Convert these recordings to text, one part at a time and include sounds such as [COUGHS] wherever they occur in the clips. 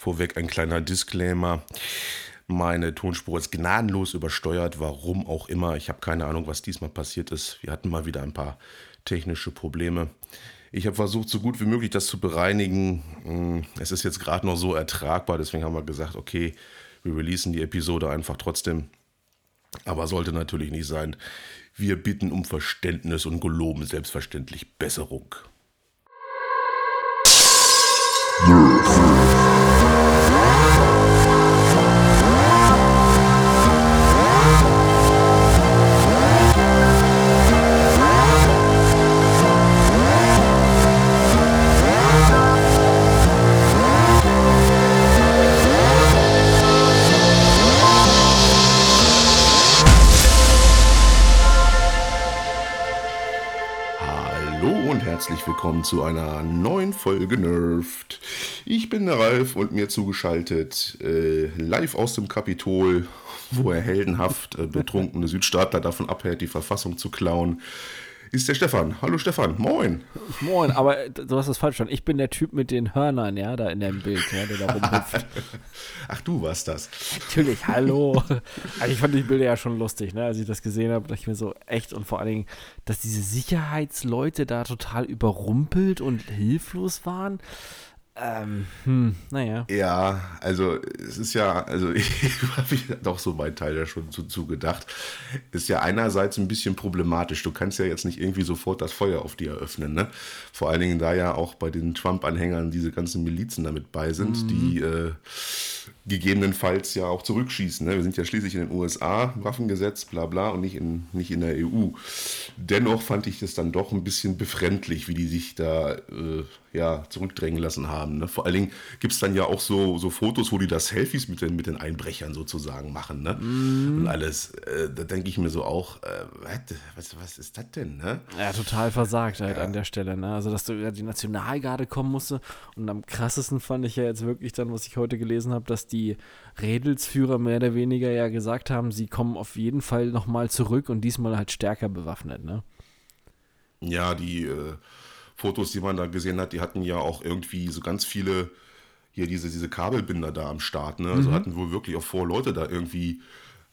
Vorweg ein kleiner Disclaimer. Meine Tonspur ist gnadenlos übersteuert, warum auch immer. Ich habe keine Ahnung, was diesmal passiert ist. Wir hatten mal wieder ein paar technische Probleme. Ich habe versucht, so gut wie möglich das zu bereinigen. Hm, es ist jetzt gerade noch so ertragbar, deswegen haben wir gesagt, okay, wir releasen die Episode einfach trotzdem. Aber sollte natürlich nicht sein. Wir bitten um Verständnis und geloben selbstverständlich Besserung. herzlich willkommen zu einer neuen Folge Nerft. Ich bin der Ralf und mir zugeschaltet äh, live aus dem Kapitol, wo er heldenhaft äh, betrunkene Südstaatler davon abhält, die Verfassung zu klauen, ist der Stefan. Hallo Stefan, moin. Moin, aber du hast das falsch verstanden. Ich bin der Typ mit den Hörnern, ja, da in dem Bild, ja, der da rumhüpft. [LAUGHS] Ach, du warst das. Natürlich, hallo. Also ich fand die Bilder ja schon lustig, ne? Als ich das gesehen habe, dachte ich mir so, echt und vor allen Dingen, dass diese Sicherheitsleute da total überrumpelt und hilflos waren. Ähm, hm, naja. Ja, also es ist ja, also [LAUGHS] ich habe doch so mein Teil ja schon zu, zu gedacht. Ist ja einerseits ein bisschen problematisch. Du kannst ja jetzt nicht irgendwie sofort das Feuer auf die eröffnen, ne? Vor allen Dingen, da ja auch bei den Trump-Anhängern diese ganzen Milizen damit bei sind, mhm. die äh, gegebenenfalls ja auch zurückschießen. Ne? Wir sind ja schließlich in den USA, Waffengesetz, bla bla, und nicht in, nicht in der EU. Dennoch fand ich das dann doch ein bisschen befremdlich, wie die sich da äh, ja, zurückdrängen lassen haben. Ne? Vor allen Dingen gibt es dann ja auch so, so Fotos, wo die da Selfies mit den, mit den Einbrechern sozusagen machen. Ne? Mm. Und alles. Äh, da denke ich mir so auch, äh, was, was ist das denn? Ne? Ja, total versagt halt ja. an der Stelle. Ne? Also, dass du, die Nationalgarde kommen musste. Und am krassesten fand ich ja jetzt wirklich dann, was ich heute gelesen habe, dass die Redelsführer mehr oder weniger ja gesagt haben, sie kommen auf jeden Fall nochmal zurück und diesmal halt stärker bewaffnet. Ne? Ja, die. Äh, Fotos, die man da gesehen hat, die hatten ja auch irgendwie so ganz viele hier diese, diese Kabelbinder da am Start. Ne? Also mhm. hatten wohl wirklich auch vor, Leute da irgendwie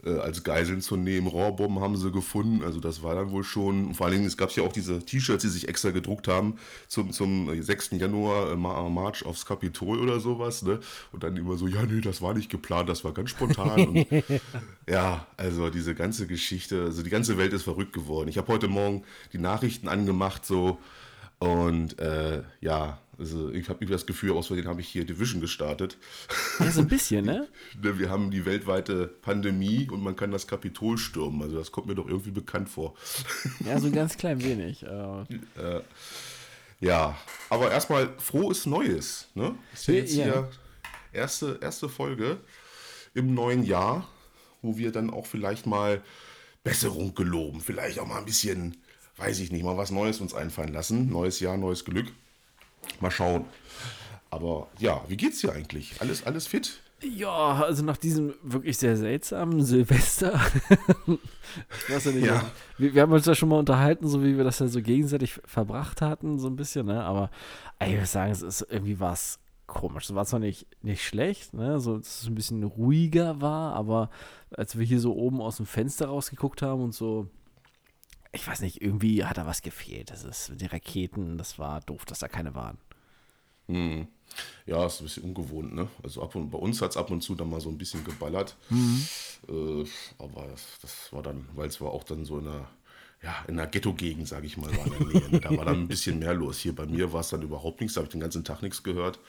äh, als Geiseln zu nehmen. Rohrbomben haben sie gefunden. Also das war dann wohl schon. Vor allen Dingen, es gab ja auch diese T-Shirts, die sich extra gedruckt haben zum, zum 6. Januar, äh, March aufs Kapitol oder sowas. Ne? Und dann immer so, ja, nee, das war nicht geplant, das war ganz spontan. Und, [LAUGHS] ja, also diese ganze Geschichte, also die ganze Welt ist verrückt geworden. Ich habe heute Morgen die Nachrichten angemacht, so und äh, ja, also ich habe das Gefühl, aus Versehen habe ich hier Division gestartet. Ja, so ein bisschen, ne? [LAUGHS] ne? Wir haben die weltweite Pandemie und man kann das Kapitol stürmen. Also das kommt mir doch irgendwie bekannt vor. Ja, so ein ganz [LAUGHS] klein wenig. Äh, ja, aber erstmal frohes Neues. Ne? ist ja jetzt ja. hier erste, erste Folge im neuen Jahr, wo wir dann auch vielleicht mal Besserung geloben, vielleicht auch mal ein bisschen weiß ich nicht, mal was Neues uns einfallen lassen. Neues Jahr, neues Glück. Mal schauen. Aber ja, wie geht's dir eigentlich? Alles, alles fit? Ja, also nach diesem wirklich sehr seltsamen Silvester. [LAUGHS] ich weiß ja nicht. Ja. Wir, wir, haben uns ja schon mal unterhalten, so wie wir das ja so gegenseitig verbracht hatten, so ein bisschen, ne? Aber ich würde sagen, es ist irgendwie was komisch. Es war zwar nicht, nicht schlecht, ne? So, dass es ein bisschen ruhiger war, aber als wir hier so oben aus dem Fenster rausgeguckt haben und so ich weiß nicht, irgendwie hat da was gefehlt. Das ist die Raketen, das war doof, dass da keine waren. Hm. Ja, ist ein bisschen ungewohnt, ne? Also ab und bei uns hat es ab und zu dann mal so ein bisschen geballert. Mhm. Äh, aber das, war dann, weil es war auch dann so in einer, ja, in einer Ghetto-Gegend, sage ich mal, war in der Nähe. Ne? Da war dann ein bisschen mehr los. Hier bei mir war es dann überhaupt nichts, da habe ich den ganzen Tag nichts gehört.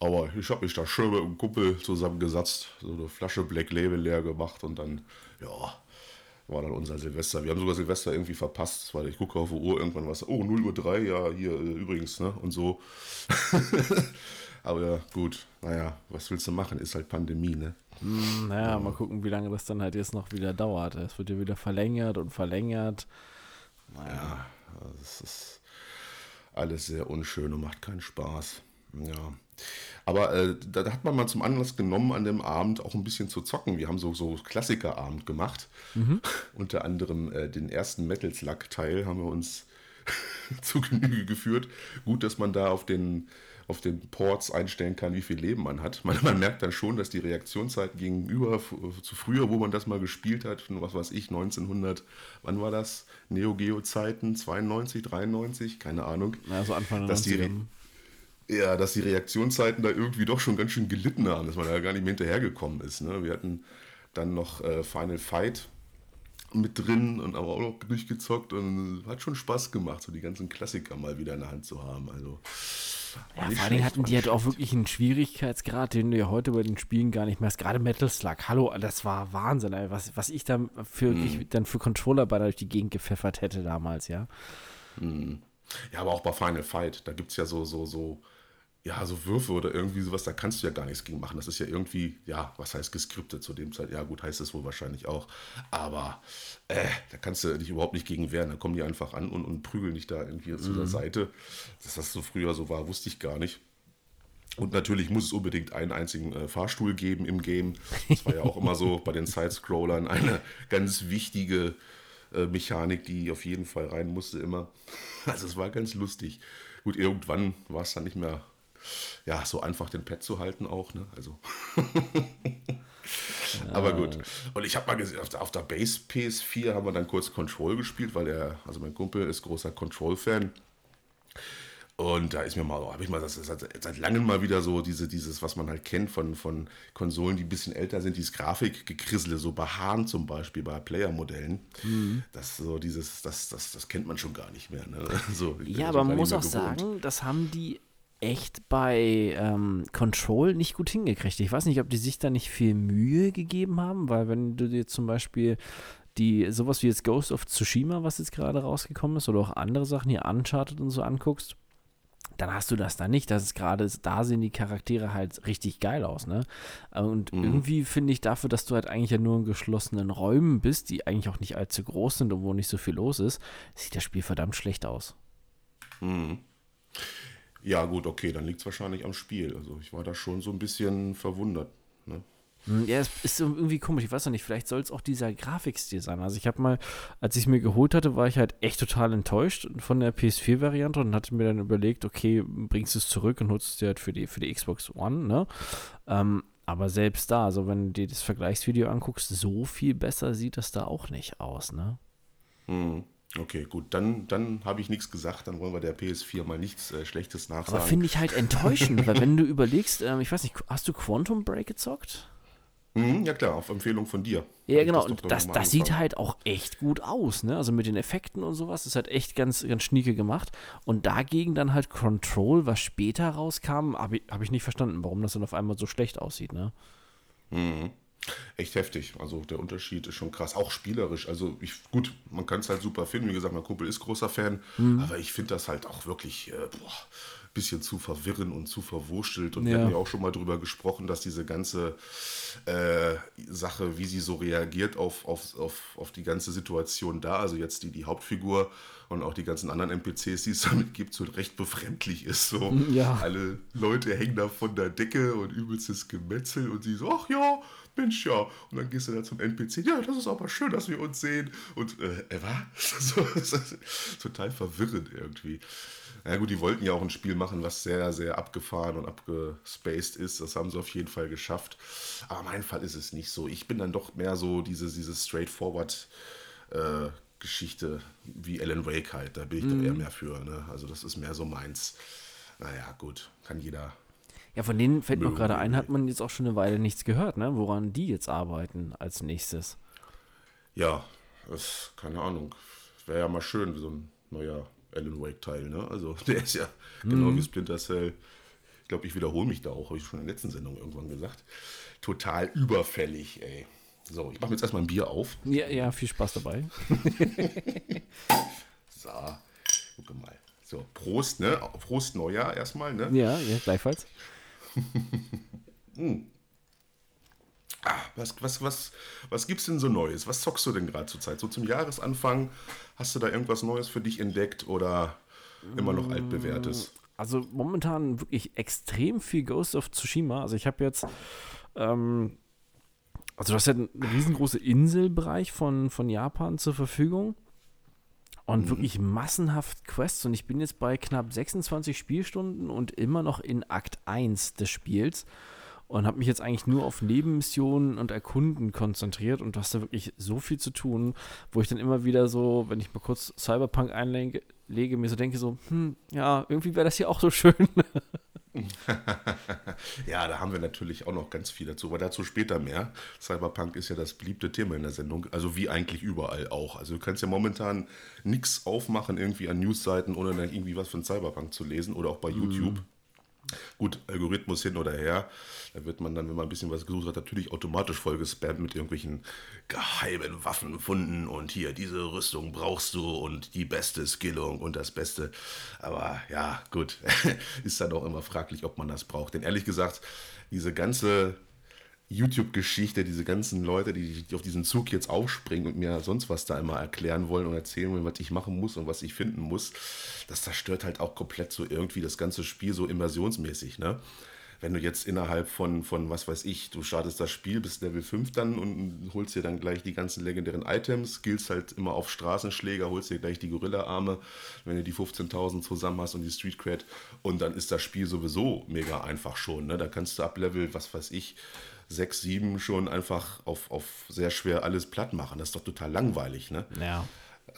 Aber ich habe mich da schön mit einem Kumpel zusammengesetzt, so eine Flasche Black Label leer gemacht und dann, ja, war dann unser Silvester. Wir haben sogar Silvester irgendwie verpasst, weil ich gucke auf die Uhr, irgendwann war es, oh, 0 Uhr 3, ja, hier äh, übrigens, ne, und so. [LAUGHS] Aber ja, gut, naja, was willst du machen, ist halt Pandemie, ne. Mm, naja, ja. mal gucken, wie lange das dann halt jetzt noch wieder dauert. Es wird ja wieder verlängert und verlängert. Naja. Ja, das ist alles sehr unschön und macht keinen Spaß. Ja. Aber äh, da hat man mal zum Anlass genommen, an dem Abend auch ein bisschen zu zocken. Wir haben so, so Klassikerabend gemacht. Mhm. [LAUGHS] Unter anderem äh, den ersten Metal Slug-Teil haben wir uns [LAUGHS] zu Genüge geführt. Gut, dass man da auf den auf den Ports einstellen kann, wie viel Leben man hat. Man, man merkt dann schon, dass die Reaktionszeit gegenüber zu früher, wo man das mal gespielt hat, was weiß ich, 1900, wann war das? Neo Geo Zeiten, 92, 93, keine Ahnung. Ja, so Anfang dass die, ja, dass die Reaktionszeiten da irgendwie doch schon ganz schön gelitten haben, dass man da gar nicht mehr hinterhergekommen ist. Ne? Wir hatten dann noch äh, Final Fight mit drin und aber auch noch durchgezockt und hat schon Spaß gemacht, so die ganzen Klassiker mal wieder in der Hand zu haben. Also ja, vor Dingen hatten die halt auch wirklich einen Schwierigkeitsgrad, den du ja heute bei den Spielen gar nicht mehr hast. Gerade Metal Slug, hallo, das war Wahnsinn, ey. Was, was ich dann für, mhm. dann für Controller bei durch die Gegend gepfeffert hätte damals, ja. Mhm. Ja, aber auch bei Final Fight, da gibt es ja so, so, so ja, so Würfe oder irgendwie sowas, da kannst du ja gar nichts gegen machen. Das ist ja irgendwie, ja, was heißt geskriptet zu dem Zeit? Ja, gut, heißt es wohl wahrscheinlich auch. Aber äh, da kannst du dich überhaupt nicht gegen wehren. Da kommen die einfach an und, und prügeln dich da irgendwie mhm. zu der. Seite. Dass das so früher so war, wusste ich gar nicht. Und natürlich muss es unbedingt einen einzigen äh, Fahrstuhl geben im Game. Das war ja auch immer so bei den Sidescrollern eine ganz wichtige äh, Mechanik, die auf jeden Fall rein musste immer. Also es war ganz lustig. Gut, irgendwann war es dann nicht mehr ja, so einfach den Pad zu halten auch, ne? Also. [LAUGHS] Aber gut. Und ich habe mal gesehen, auf der, Base PS4 haben wir dann kurz Control gespielt, weil er, also mein Kumpel ist großer Control-Fan. Und da ist mir mal, habe ich mal das seit, seit langem mal wieder so diese, dieses, was man halt kennt von, von Konsolen, die ein bisschen älter sind, dieses Grafikgekrissele, so bei Hahn zum Beispiel, bei Player-Modellen. Mhm. Das so dieses, das, das, das kennt man schon gar nicht mehr. Ne? [LAUGHS] So, ja, aber man muss auch gewohnt. sagen, das haben die echt bei ähm, Control nicht gut hingekriegt. Ich weiß nicht, ob die sich da nicht viel Mühe gegeben haben, weil wenn du dir zum Beispiel die sowas wie jetzt Ghost of Tsushima, was jetzt gerade rausgekommen ist, oder auch andere Sachen hier Uncharted und so anguckst, dann hast du das da nicht. Das ist gerade, da sehen die Charaktere halt richtig geil aus, ne? Und mhm. irgendwie finde ich dafür, dass du halt eigentlich ja nur in geschlossenen Räumen bist, die eigentlich auch nicht allzu groß sind und wo nicht so viel los ist, sieht das Spiel verdammt schlecht aus. Mhm. Ja, gut, okay, dann liegt es wahrscheinlich am Spiel. Also ich war da schon so ein bisschen verwundert. Ne? Hm, ja, es ist irgendwie komisch. Ich weiß noch nicht, vielleicht soll es auch dieser Grafikstil sein. Also ich habe mal, als ich es mir geholt hatte, war ich halt echt total enttäuscht von der PS4-Variante und hatte mir dann überlegt, okay, bringst du es zurück und nutzt es dir halt für die, für die Xbox One, ne? Ähm, aber selbst da, also wenn du dir das Vergleichsvideo anguckst, so viel besser sieht das da auch nicht aus, ne? Hm. Okay, gut, dann, dann habe ich nichts gesagt, dann wollen wir der PS4 mal nichts äh, Schlechtes nachsagen. Aber finde ich halt enttäuschend, weil wenn du [LAUGHS] überlegst, ähm, ich weiß nicht, hast du Quantum Break gezockt? Mhm, ja klar, auf Empfehlung von dir. Ja, genau, das und das, das sieht halt auch echt gut aus, ne? Also mit den Effekten und sowas, das ist halt echt ganz, ganz schnieke gemacht. Und dagegen dann halt Control, was später rauskam, habe ich, hab ich nicht verstanden, warum das dann auf einmal so schlecht aussieht, ne? Mhm echt heftig. Also der Unterschied ist schon krass. Auch spielerisch. Also ich, gut, man kann es halt super finden. Wie gesagt, mein Kumpel ist großer Fan. Mhm. Aber ich finde das halt auch wirklich äh, boah, bisschen zu verwirren und zu verwurschtelt. Und ja. wir haben ja auch schon mal darüber gesprochen, dass diese ganze äh, Sache, wie sie so reagiert auf, auf, auf, auf die ganze Situation da, also jetzt die, die Hauptfigur und auch die ganzen anderen NPCs, die es [LAUGHS] damit gibt, so recht befremdlich ist. So ja. alle Leute hängen da von der Decke und übelstes Gemetzel und sie so, ach ja, Mensch, ja. Und dann gehst du da zum NPC, ja, das ist aber schön, dass wir uns sehen. Und, äh, äh was? [LAUGHS] total verwirrend irgendwie. Ja gut, die wollten ja auch ein Spiel machen, was sehr, sehr abgefahren und abgespaced ist. Das haben sie auf jeden Fall geschafft. Aber mein Fall ist es nicht so. Ich bin dann doch mehr so diese, diese straightforward äh, Geschichte wie Alan Wake halt. Da bin ich mhm. da eher mehr für. Ne? Also das ist mehr so meins. Naja, gut, kann jeder ja, von denen fällt mir gerade ein, hat man jetzt auch schon eine Weile nichts gehört, ne? Woran die jetzt arbeiten als nächstes. Ja, das, keine Ahnung. Wäre ja mal schön, so ein neuer Alan Wake-Teil, ne? Also [LAUGHS] der ist ja mhm. genau wie Splinter Cell. Ich glaube, ich wiederhole mich da auch, habe ich schon in der letzten Sendung irgendwann gesagt. Total überfällig, ey. So, ich mache mir jetzt erstmal ein Bier auf. Ja, ja, viel Spaß dabei. [LAUGHS] so, gucke mal. So, Prost, ne? Prost Neujahr erstmal, ne? Ja, ja, gleichfalls. [LAUGHS] hm. ah, was, was, was, was gibt's denn so Neues? Was zockst du denn gerade zur Zeit? So zum Jahresanfang, hast du da irgendwas Neues für dich entdeckt oder immer noch altbewährtes? Also momentan wirklich extrem viel Ghost of Tsushima. Also ich habe jetzt, ähm, also du hast ja einen riesengroßen Inselbereich von, von Japan zur Verfügung. Und mhm. wirklich massenhaft Quests. Und ich bin jetzt bei knapp 26 Spielstunden und immer noch in Akt 1 des Spiels und habe mich jetzt eigentlich nur auf Nebenmissionen und Erkunden konzentriert und du hast da wirklich so viel zu tun, wo ich dann immer wieder so, wenn ich mal kurz Cyberpunk einlege, mir so denke so, hm, ja, irgendwie wäre das hier auch so schön. [LAUGHS] [LAUGHS] ja, da haben wir natürlich auch noch ganz viel dazu, aber dazu später mehr. Cyberpunk ist ja das beliebte Thema in der Sendung, also wie eigentlich überall auch. Also du kannst ja momentan nichts aufmachen irgendwie an Newsseiten, ohne dann irgendwie was von Cyberpunk zu lesen oder auch bei mm. YouTube. Gut, Algorithmus hin oder her. Da wird man dann, wenn man ein bisschen was gesucht hat, natürlich automatisch voll gespammt mit irgendwelchen geheimen Waffen gefunden und hier, diese Rüstung brauchst du und die beste Skillung und das Beste. Aber ja, gut, [LAUGHS] ist dann auch immer fraglich, ob man das braucht. Denn ehrlich gesagt, diese ganze YouTube-Geschichte, diese ganzen Leute, die, die, auf diesen Zug jetzt aufspringen und mir sonst was da immer erklären wollen und erzählen wollen, was ich machen muss und was ich finden muss, das zerstört halt auch komplett so irgendwie das ganze Spiel so immersionsmäßig, ne? Wenn du jetzt innerhalb von, von, was weiß ich, du startest das Spiel bis Level 5 dann und holst dir dann gleich die ganzen legendären Items, skillst halt immer auf Straßenschläger, holst dir gleich die Gorilla-Arme, wenn du die 15.000 zusammen hast und die Street Cred und dann ist das Spiel sowieso mega einfach schon, ne? Da kannst du ab Level, was weiß ich, 6, 7 schon einfach auf, auf sehr schwer alles platt machen. Das ist doch total langweilig, ne? Ja.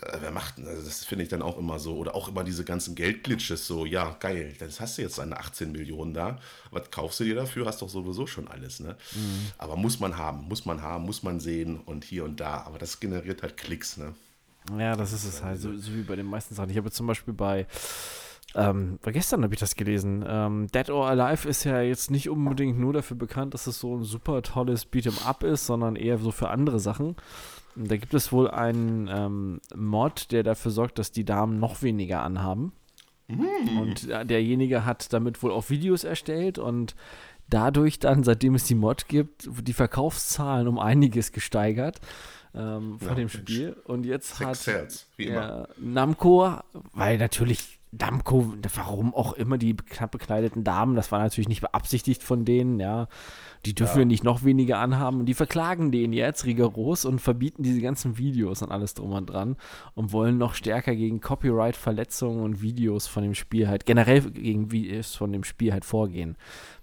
Äh, wer macht, also das finde ich dann auch immer so. Oder auch immer diese ganzen Geldglitches, so, ja, geil, das hast du jetzt deine 18 Millionen da. Was kaufst du dir dafür? Hast doch sowieso schon alles, ne? Mhm. Aber muss man haben, muss man haben, muss man sehen und hier und da. Aber das generiert halt Klicks, ne? Ja, das ist es halt, so, so wie bei den meisten Sachen. Ich habe zum Beispiel bei ähm, gestern habe ich das gelesen. Ähm, Dead or Alive ist ja jetzt nicht unbedingt nur dafür bekannt, dass es so ein super tolles Beat'em Up ist, sondern eher so für andere Sachen. Und da gibt es wohl einen ähm, Mod, der dafür sorgt, dass die Damen noch weniger anhaben. Mm. Und derjenige hat damit wohl auch Videos erstellt und dadurch dann, seitdem es die Mod gibt, die Verkaufszahlen um einiges gesteigert ähm, von ja, dem Spiel. Und jetzt hat ja, Namco, weil natürlich Damco, warum auch immer die knapp bekleideten Damen, das war natürlich nicht beabsichtigt von denen, ja. Die dürfen ja. nicht noch weniger anhaben und die verklagen den jetzt rigoros und verbieten diese ganzen Videos und alles drum und dran und wollen noch stärker gegen Copyright-Verletzungen und Videos von dem Spiel halt, generell gegen Videos von dem Spiel halt vorgehen,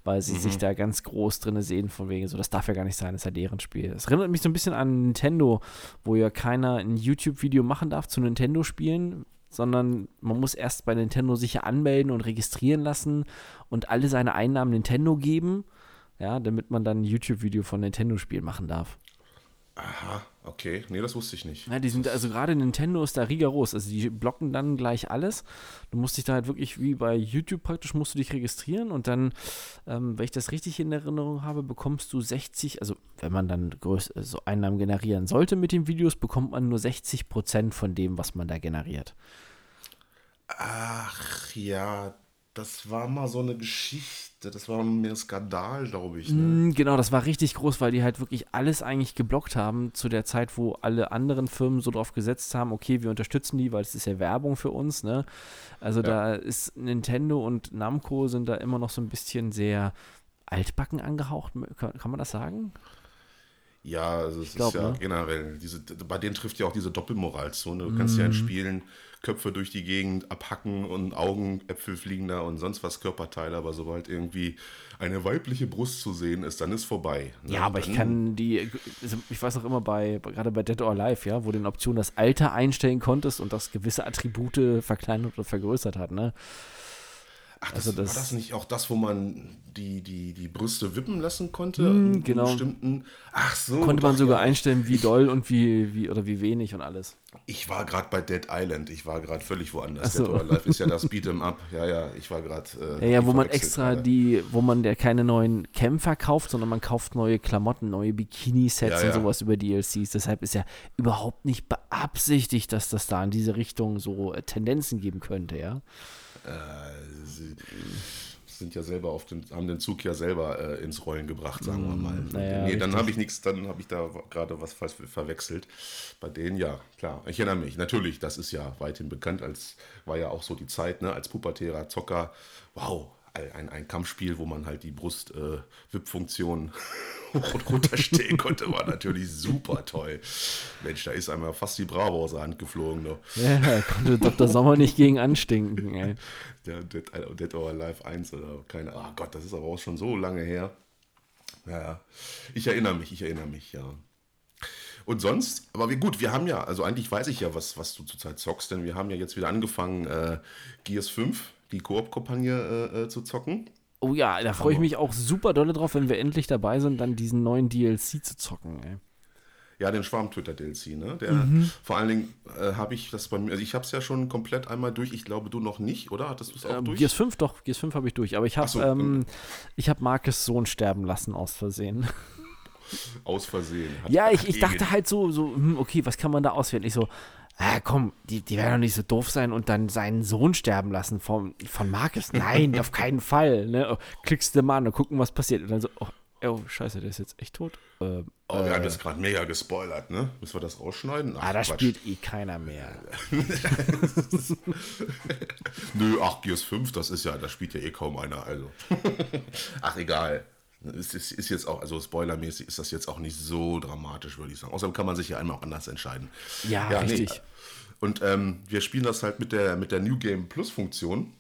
weil sie mhm. sich da ganz groß drin sehen, von wegen so, das darf ja gar nicht sein, das ist ja deren Spiel. Das erinnert mich so ein bisschen an Nintendo, wo ja keiner ein YouTube-Video machen darf zu Nintendo-Spielen, sondern man muss erst bei Nintendo sich anmelden und registrieren lassen und alle seine Einnahmen Nintendo geben, ja, damit man dann ein YouTube-Video von Nintendo-Spielen machen darf. Aha, okay. Nee, das wusste ich nicht. Ja, die sind, also gerade Nintendo ist da rigoros. Also die blocken dann gleich alles. Du musst dich da halt wirklich wie bei YouTube praktisch musst du dich registrieren und dann, ähm, wenn ich das richtig in Erinnerung habe, bekommst du 60, also wenn man dann größ, so Einnahmen generieren sollte mit den Videos, bekommt man nur 60 Prozent von dem, was man da generiert. Ach ja, das war mal so eine Geschichte, das war mehr ein Skandal, glaube ich. Ne? Mm, genau, das war richtig groß, weil die halt wirklich alles eigentlich geblockt haben zu der Zeit, wo alle anderen Firmen so drauf gesetzt haben, okay, wir unterstützen die, weil es ist ja Werbung für uns, ne? Also ja. da ist Nintendo und Namco sind da immer noch so ein bisschen sehr altbacken angehaucht, kann man das sagen? Ja, also es glaub, ist ja ne? generell, diese, bei denen trifft ja auch diese Doppelmoral zu. Ne? Du kannst ja in mhm. Spielen Köpfe durch die Gegend abhacken und Augenäpfel fliegen da und sonst was Körperteile, aber sobald irgendwie eine weibliche Brust zu sehen ist, dann ist vorbei. Ne? Ja, aber dann, ich kann die, also ich weiß auch immer bei, gerade bei Dead or Alive, ja, wo du in Option das Alter einstellen konntest und das gewisse Attribute verkleinert oder vergrößert hat, ne? Ach, das, also das, war das nicht auch das, wo man die, die, die Brüste wippen lassen konnte? Mm, genau. Bestimmten, ach so. Konnte man sogar ja. einstellen, wie doll und wie, wie oder wie wenig und alles. Ich war gerade bei Dead Island. Ich war gerade völlig woanders. So. Dead or Alive ist ja das [LAUGHS] Beat'em Up. Ja, ja, ich war gerade. Äh, ja, ja, wo man extra gerade. die, wo man der keine neuen Kämpfer kauft, sondern man kauft neue Klamotten, neue Bikini-Sets ja, und sowas über DLCs. Deshalb ist ja überhaupt nicht beabsichtigt, dass das da in diese Richtung so äh, Tendenzen geben könnte, ja. Äh, sie sind ja selber auf den, haben den Zug ja selber äh, ins Rollen gebracht, sagen wir mal. Naja, nee, dann habe ich nichts, dann habe ich da gerade was verwechselt. Bei denen ja, klar. Ich erinnere mich, natürlich, das ist ja weithin bekannt, als war ja auch so die Zeit, ne, als pubertärer Zocker, wow, ein, ein Kampfspiel, wo man halt die Brust-WIP-Funktion äh, hoch und runter stehen konnte, war natürlich super toll. Mensch, da ist einmal fast die Bravo aus der Hand geflogen. Noch. Ja, da konnte Dr. Sommer nicht gegen anstinken. Ey. Der Dead, Dead or Alive 1 oder keine Ahnung. Oh Gott, das ist aber auch schon so lange her. Ja, ich erinnere mich, ich erinnere mich, ja. Und sonst, aber wie gut, wir haben ja, also eigentlich weiß ich ja, was, was du zurzeit zockst, denn wir haben ja jetzt wieder angefangen, äh, Gears 5, die Koop-Kampagne äh, äh, zu zocken. Oh ja, da freue ich mich auch super dolle drauf, wenn wir endlich dabei sind, dann diesen neuen DLC zu zocken, ey. Ja, den Schwarm-Twitter-DLC, ne? Der, mhm. Vor allen Dingen äh, habe ich das bei mir, also ich habe es ja schon komplett einmal durch, ich glaube du noch nicht, oder? Hattest du es auch ähm, durch? Gears 5, doch, Gears 5 habe ich durch, aber ich habe so, ähm, hab Marcus Sohn sterben lassen aus Versehen. Aus Versehen. ja, ich, ich dachte halt so, so, hm, okay, was kann man da auswählen? Ich so, ah, komm, die, die werden doch nicht so doof sein und dann seinen Sohn sterben lassen vom, von Marcus. Nein, [LAUGHS] auf keinen Fall. Ne? Oh, klickst du mal an und gucken, was passiert. Und dann so, oh, oh scheiße, der ist jetzt echt tot. Ähm, oh, wir äh, haben jetzt gerade mega gespoilert, ne? Müssen wir das rausschneiden? Ach, ah, da spielt eh keiner mehr. [LAUGHS] Nö, ach, Gears 5, das ist ja, da spielt ja eh kaum einer, also. [LAUGHS] ach, egal. Es ist, ist, jetzt auch, also spoilermäßig ist das jetzt auch nicht so dramatisch, würde ich sagen. Außerdem kann man sich ja einmal auch anders entscheiden. Ja, ja richtig. Nee. Und ähm, wir spielen das halt mit der, mit der New Game Plus Funktion.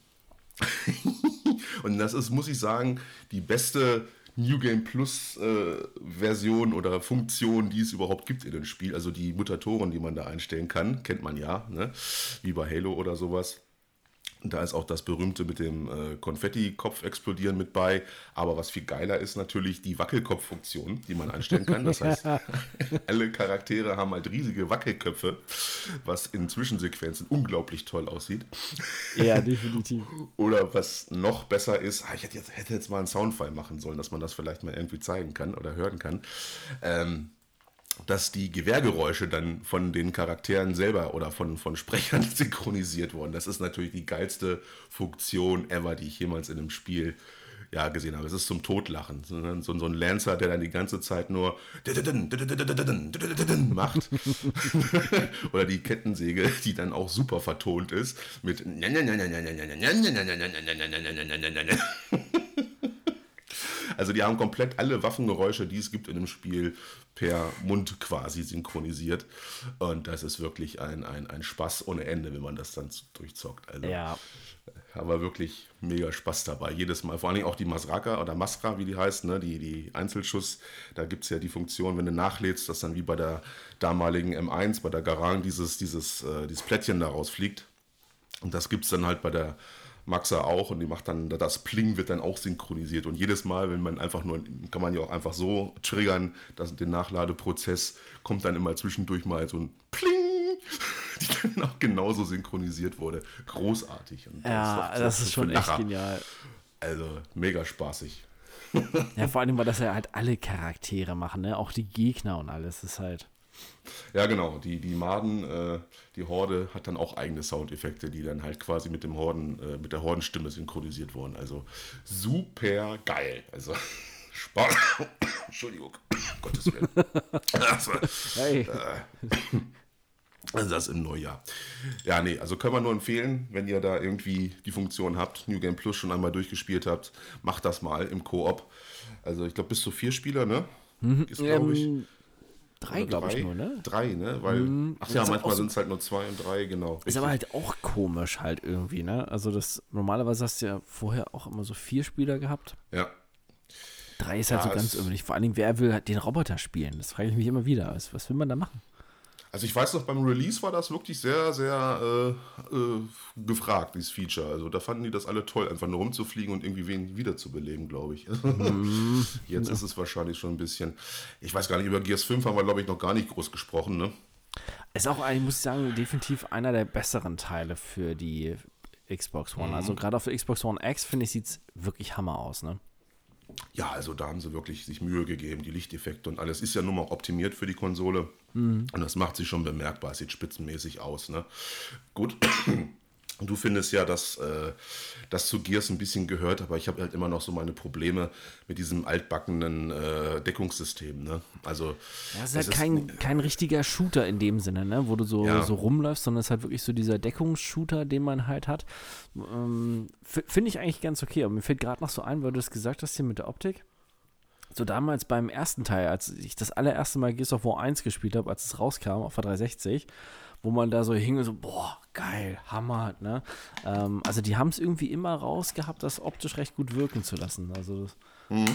[LAUGHS] Und das ist, muss ich sagen, die beste New Game Plus äh, Version oder Funktion, die es überhaupt gibt in dem Spiel. Also die Mutatoren, die man da einstellen kann, kennt man ja, ne? wie bei Halo oder sowas. Da ist auch das berühmte mit dem äh, Konfetti-Kopf explodieren mit bei. Aber was viel geiler ist natürlich die Wackelkopf-Funktion, die man einstellen kann. Das [LAUGHS] heißt, [LAUGHS] alle Charaktere haben halt riesige Wackelköpfe, was in Zwischensequenzen unglaublich toll aussieht. Ja, [LAUGHS] definitiv. oder was noch besser ist, ah, ich hätte jetzt, hätte jetzt mal einen Soundfile machen sollen, dass man das vielleicht mal irgendwie zeigen kann oder hören kann. Ähm, dass die Gewehrgeräusche dann von den Charakteren selber oder von, von Sprechern [LAUGHS] synchronisiert wurden. Das ist natürlich die geilste Funktion ever, die ich jemals in einem Spiel ja, gesehen habe. Es ist zum Totlachen. So, so ein Lancer, der dann die ganze Zeit nur [LAUGHS] macht. [LAUGHS] Oder die Kettensäge, die dann auch super vertont ist mit also die haben komplett alle Waffengeräusche, die es gibt in dem Spiel, per Mund quasi synchronisiert. Und das ist wirklich ein, ein, ein Spaß ohne Ende, wenn man das dann durchzockt. Also, ja. Aber wirklich mega Spaß dabei. Jedes Mal. Vor allem auch die Masraka oder Masra, wie die heißt, ne? die, die Einzelschuss. Da gibt es ja die Funktion, wenn du nachlädst, dass dann wie bei der damaligen M1, bei der Garang, dieses, dieses, äh, dieses Plättchen da rausfliegt. Und das gibt es dann halt bei der Maxa auch und die macht dann, das Pling wird dann auch synchronisiert. Und jedes Mal, wenn man einfach nur, kann man ja auch einfach so triggern, dass den Nachladeprozess kommt dann immer zwischendurch mal so ein Pling, [LAUGHS] die dann auch genauso synchronisiert wurde. Großartig. Und ja, das, das, das ist schon echt Lacher. genial. Also mega spaßig. Ja, [LAUGHS] vor allem, weil das ja halt alle Charaktere machen, ne? Auch die Gegner und alles das ist halt. Ja, genau. Die, die Maden, äh, die Horde hat dann auch eigene Soundeffekte, die dann halt quasi mit dem Horden, äh, mit der Hordenstimme synchronisiert wurden. Also super geil. Also [LAUGHS] Spaß. [COUGHS] Entschuldigung, [COUGHS] Gottes Willen. [LAUGHS] Also, hey. äh, also [COUGHS] das im Neujahr. Ja, nee, also können wir nur empfehlen, wenn ihr da irgendwie die Funktion habt, New Game Plus schon einmal durchgespielt habt, macht das mal im Koop. Also ich glaube bis zu vier Spieler, ne? Mhm. Ist, glaube ich. Ähm, Drei, glaube ich nur, ne? Drei, ne? Weil, mhm. ach ja, manchmal sind es halt nur zwei und drei, genau. Ist aber halt auch komisch halt irgendwie, ne? Also das, normalerweise hast du ja vorher auch immer so vier Spieler gehabt. Ja. Drei ist halt ja, so ganz irgendwie. Vor allem, wer will halt den Roboter spielen? Das frage ich mich immer wieder. Was, was will man da machen? Also ich weiß noch, beim Release war das wirklich sehr, sehr äh, äh, gefragt, dieses Feature. Also da fanden die das alle toll, einfach nur rumzufliegen und irgendwie wen wiederzubeleben, glaube ich. Mhm. [LAUGHS] Jetzt ist es wahrscheinlich schon ein bisschen. Ich weiß gar nicht, über Gears 5 haben wir, glaube ich, noch gar nicht groß gesprochen, ne? Ist auch, ich muss sagen, definitiv einer der besseren Teile für die Xbox One. Mhm. Also gerade auf der Xbox One X, finde ich, sieht es wirklich Hammer aus, ne? Ja, also da haben sie wirklich sich Mühe gegeben, die Lichteffekte und alles ist ja nun mal optimiert für die Konsole. Mhm. Und das macht sich schon bemerkbar, es sieht spitzenmäßig aus. Ne? Gut, Du findest ja, dass äh, das zu Gears ein bisschen gehört, aber ich habe halt immer noch so meine Probleme mit diesem altbackenen äh, Deckungssystem. Ne? Also, ja, es ist halt kein, ist, kein richtiger Shooter in dem Sinne, ne? wo du so, ja. so rumläufst, sondern es ist halt wirklich so dieser Deckungsshooter, den man halt hat. Ähm, Finde ich eigentlich ganz okay, aber mir fällt gerade noch so ein, weil du es gesagt hast hier mit der Optik. so damals beim ersten Teil, als ich das allererste Mal Gears of War 1 gespielt habe, als es rauskam auf der 360, wo man da so hing und so, boah, geil, Hammer, ne? Ähm, also die haben es irgendwie immer rausgehabt, das optisch recht gut wirken zu lassen. Also mhm.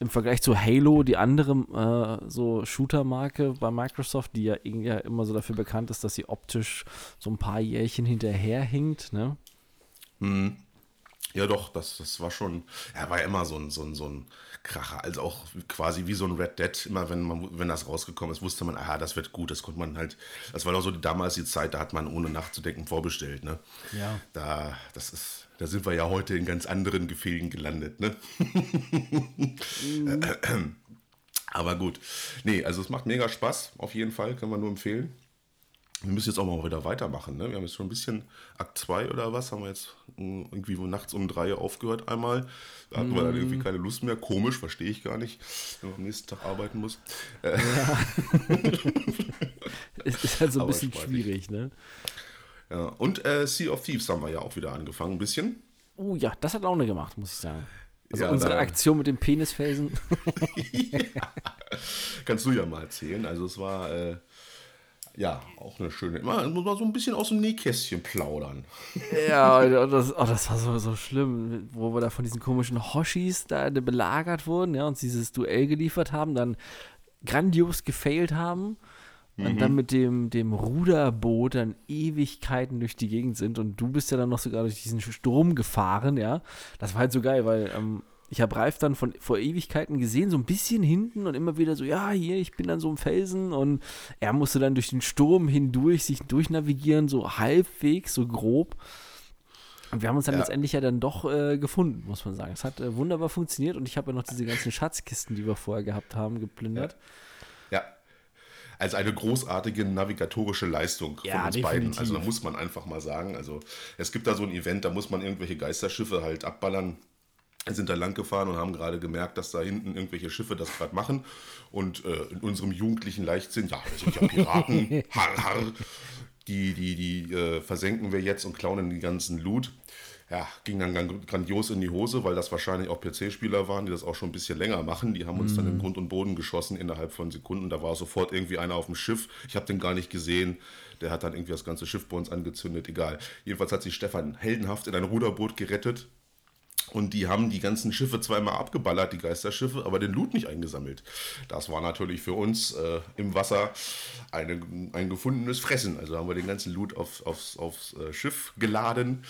im Vergleich zu Halo, die andere äh, so Shooter-Marke bei Microsoft, die ja, ja immer so dafür bekannt ist, dass sie optisch so ein paar Jährchen hinterherhinkt, ne? Mhm. Ja, doch, das, das war schon, er war ja immer so ein, so ein, so ein Kracher, also auch quasi wie so ein Red Dead. Immer wenn man, wenn das rausgekommen ist, wusste man, aha, das wird gut. Das konnte man halt, das war doch so damals die Zeit, da hat man ohne nachzudenken vorbestellt, ne? Ja. Da, das ist, da sind wir ja heute in ganz anderen Gefilden gelandet, ne? Mhm. [CLEARS THROAT] Aber gut. Nee, also es macht mega Spaß, auf jeden Fall, können wir nur empfehlen wir müssen jetzt auch mal wieder weitermachen. Ne? Wir haben jetzt schon ein bisschen Akt 2 oder was, haben wir jetzt hm, irgendwie nachts um drei aufgehört einmal. Da hatten mm. wir dann irgendwie mhm. keine Lust mehr. Komisch, verstehe ich gar nicht, wenn man am nächsten Tag arbeiten muss. Ja. [LAUGHS] es ist halt so ein Aber bisschen schwierig, ne? Ja, und äh, Sea of Thieves haben wir ja auch wieder angefangen, ein bisschen. Oh ja, das hat Laune gemacht, muss ich sagen. Also ja, unsere Aktion mit dem Penisfelsen. [LAUGHS] ja. Kannst du ja mal erzählen. Also es war äh, ja, auch eine schöne. Man muss mal so ein bisschen aus dem Nähkästchen plaudern. Ja, das, oh, das war so, so schlimm, wo wir da von diesen komischen Hoshis da belagert wurden, ja, uns dieses Duell geliefert haben, dann grandios gefailt haben und mhm. dann mit dem, dem Ruderboot dann Ewigkeiten durch die Gegend sind und du bist ja dann noch sogar durch diesen Sturm gefahren, ja. Das war halt so geil, weil ähm, ich habe Ralf dann von, vor Ewigkeiten gesehen, so ein bisschen hinten und immer wieder so, ja, hier, ich bin an so einem Felsen und er musste dann durch den Sturm hindurch sich durchnavigieren, so halbwegs, so grob. Und wir haben uns dann ja. letztendlich ja dann doch äh, gefunden, muss man sagen. Es hat äh, wunderbar funktioniert und ich habe ja noch diese ganzen Schatzkisten, die wir vorher gehabt haben, geplündert. Ja. ja. Also eine großartige navigatorische Leistung ja, von uns definitiv. beiden. Also da muss man einfach mal sagen. Also es gibt da so ein Event, da muss man irgendwelche Geisterschiffe halt abballern sind da lang gefahren und haben gerade gemerkt, dass da hinten irgendwelche Schiffe das gerade machen. Und äh, in unserem jugendlichen Leichtsinn, ja, wir sind ja Piraten, [LAUGHS] har, har, die, die, die äh, versenken wir jetzt und klauen den ganzen Loot. Ja, ging dann grandios in die Hose, weil das wahrscheinlich auch PC-Spieler waren, die das auch schon ein bisschen länger machen. Die haben uns mm. dann in mhm. Grund und Boden geschossen innerhalb von Sekunden. Da war sofort irgendwie einer auf dem Schiff. Ich habe den gar nicht gesehen. Der hat dann irgendwie das ganze Schiff bei uns angezündet. Egal. Jedenfalls hat sich Stefan heldenhaft in ein Ruderboot gerettet und die haben die ganzen Schiffe zweimal abgeballert, die Geisterschiffe, aber den Loot nicht eingesammelt. Das war natürlich für uns äh, im Wasser eine, ein gefundenes Fressen. Also haben wir den ganzen Loot auf, aufs, aufs äh, Schiff geladen.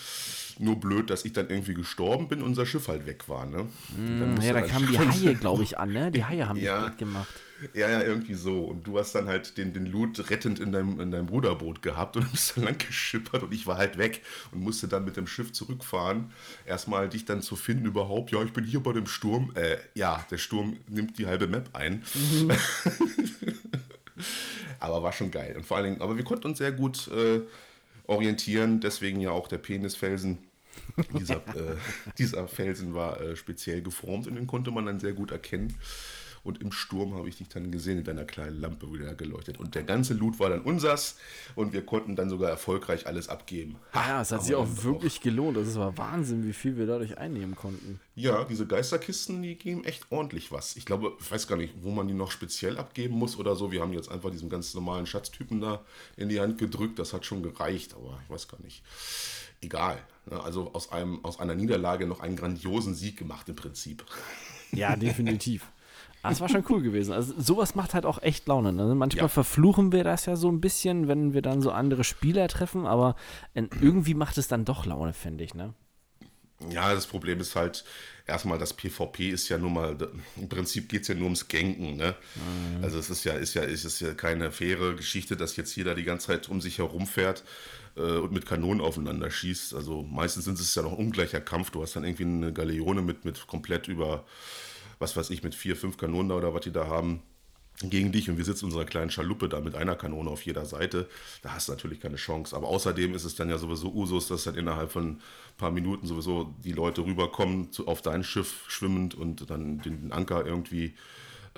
Nur blöd, dass ich dann irgendwie gestorben bin und unser Schiff halt weg war. Ne? Mm, ja, da kamen die Haie, [LAUGHS] glaube ich, an. Ne? Die Haie haben ja. das mitgemacht. Ja, ja, irgendwie so. Und du hast dann halt den, den Loot rettend in deinem, in deinem Ruderboot gehabt und [LAUGHS] bist dann lang geschippert und ich war halt weg und musste dann mit dem Schiff zurückfahren. Erstmal dich dann zu finden überhaupt. Ja, ich bin hier bei dem Sturm. Äh, ja, der Sturm nimmt die halbe Map ein. Mhm. [LAUGHS] aber war schon geil. Und vor allen Dingen, aber wir konnten uns sehr gut äh, orientieren, deswegen ja auch der Penisfelsen. dieser, äh, [LAUGHS] dieser Felsen war äh, speziell geformt und den konnte man dann sehr gut erkennen. Und im Sturm habe ich dich dann gesehen in deiner kleinen Lampe wieder geleuchtet. Und der ganze Loot war dann unsers und wir konnten dann sogar erfolgreich alles abgeben. ja, es hat sich auch wirklich auch. gelohnt. Das war Wahnsinn, wie viel wir dadurch einnehmen konnten. Ja, diese Geisterkisten, die geben echt ordentlich was. Ich glaube, ich weiß gar nicht, wo man die noch speziell abgeben muss oder so. Wir haben jetzt einfach diesen ganz normalen Schatztypen da in die Hand gedrückt. Das hat schon gereicht, aber ich weiß gar nicht. Egal. Ne? Also aus, einem, aus einer Niederlage noch einen grandiosen Sieg gemacht im Prinzip. Ja, definitiv. [LAUGHS] Das war schon cool gewesen. Also sowas macht halt auch echt Laune. Ne? Manchmal ja. verfluchen wir das ja so ein bisschen, wenn wir dann so andere Spieler treffen, aber irgendwie macht es dann doch Laune, finde ich, ne? Ja, das Problem ist halt, erstmal, das PvP ist ja nun mal, im Prinzip geht es ja nur ums Genken, ne? Mhm. Also es ist ja, ist ja, ist es ja keine faire Geschichte, dass jetzt jeder die ganze Zeit um sich herum fährt äh, und mit Kanonen aufeinander schießt. Also meistens sind es ja noch ungleicher Kampf. Du hast dann irgendwie eine Galeone mit, mit komplett über was weiß ich, mit vier, fünf Kanonen da oder was die da haben, gegen dich und wir sitzen in unserer kleinen Schaluppe da mit einer Kanone auf jeder Seite, da hast du natürlich keine Chance. Aber außerdem ist es dann ja sowieso Usus, dass dann innerhalb von ein paar Minuten sowieso die Leute rüberkommen auf dein Schiff schwimmend und dann den Anker irgendwie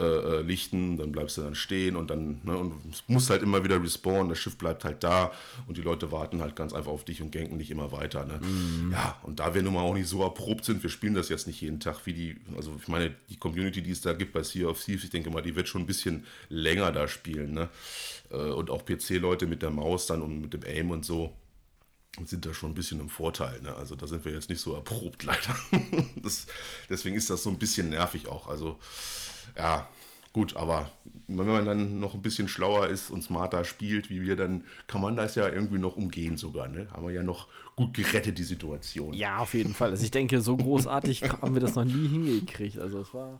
äh, äh, lichten, dann bleibst du dann stehen und dann ne, und musst halt immer wieder respawnen, das Schiff bleibt halt da und die Leute warten halt ganz einfach auf dich und ganken dich immer weiter. Ne? Mhm. Ja, und da wir nun mal auch nicht so erprobt sind, wir spielen das jetzt nicht jeden Tag wie die, also ich meine, die Community, die es da gibt bei Sea of Thieves, ich denke mal, die wird schon ein bisschen länger da spielen. Ne? Äh, und auch PC-Leute mit der Maus dann und mit dem Aim und so sind da schon ein bisschen im Vorteil. Ne? Also da sind wir jetzt nicht so erprobt, [LAUGHS] leider. das, deswegen ist das so ein bisschen nervig auch. Also ja, gut, aber wenn man dann noch ein bisschen schlauer ist und smarter spielt, wie wir, dann kann man das ja irgendwie noch umgehen sogar. Ne? Haben wir ja noch gut gerettet, die Situation. Ja, auf jeden Fall. Also ich denke, so großartig [LAUGHS] haben wir das noch nie hingekriegt. Also es war...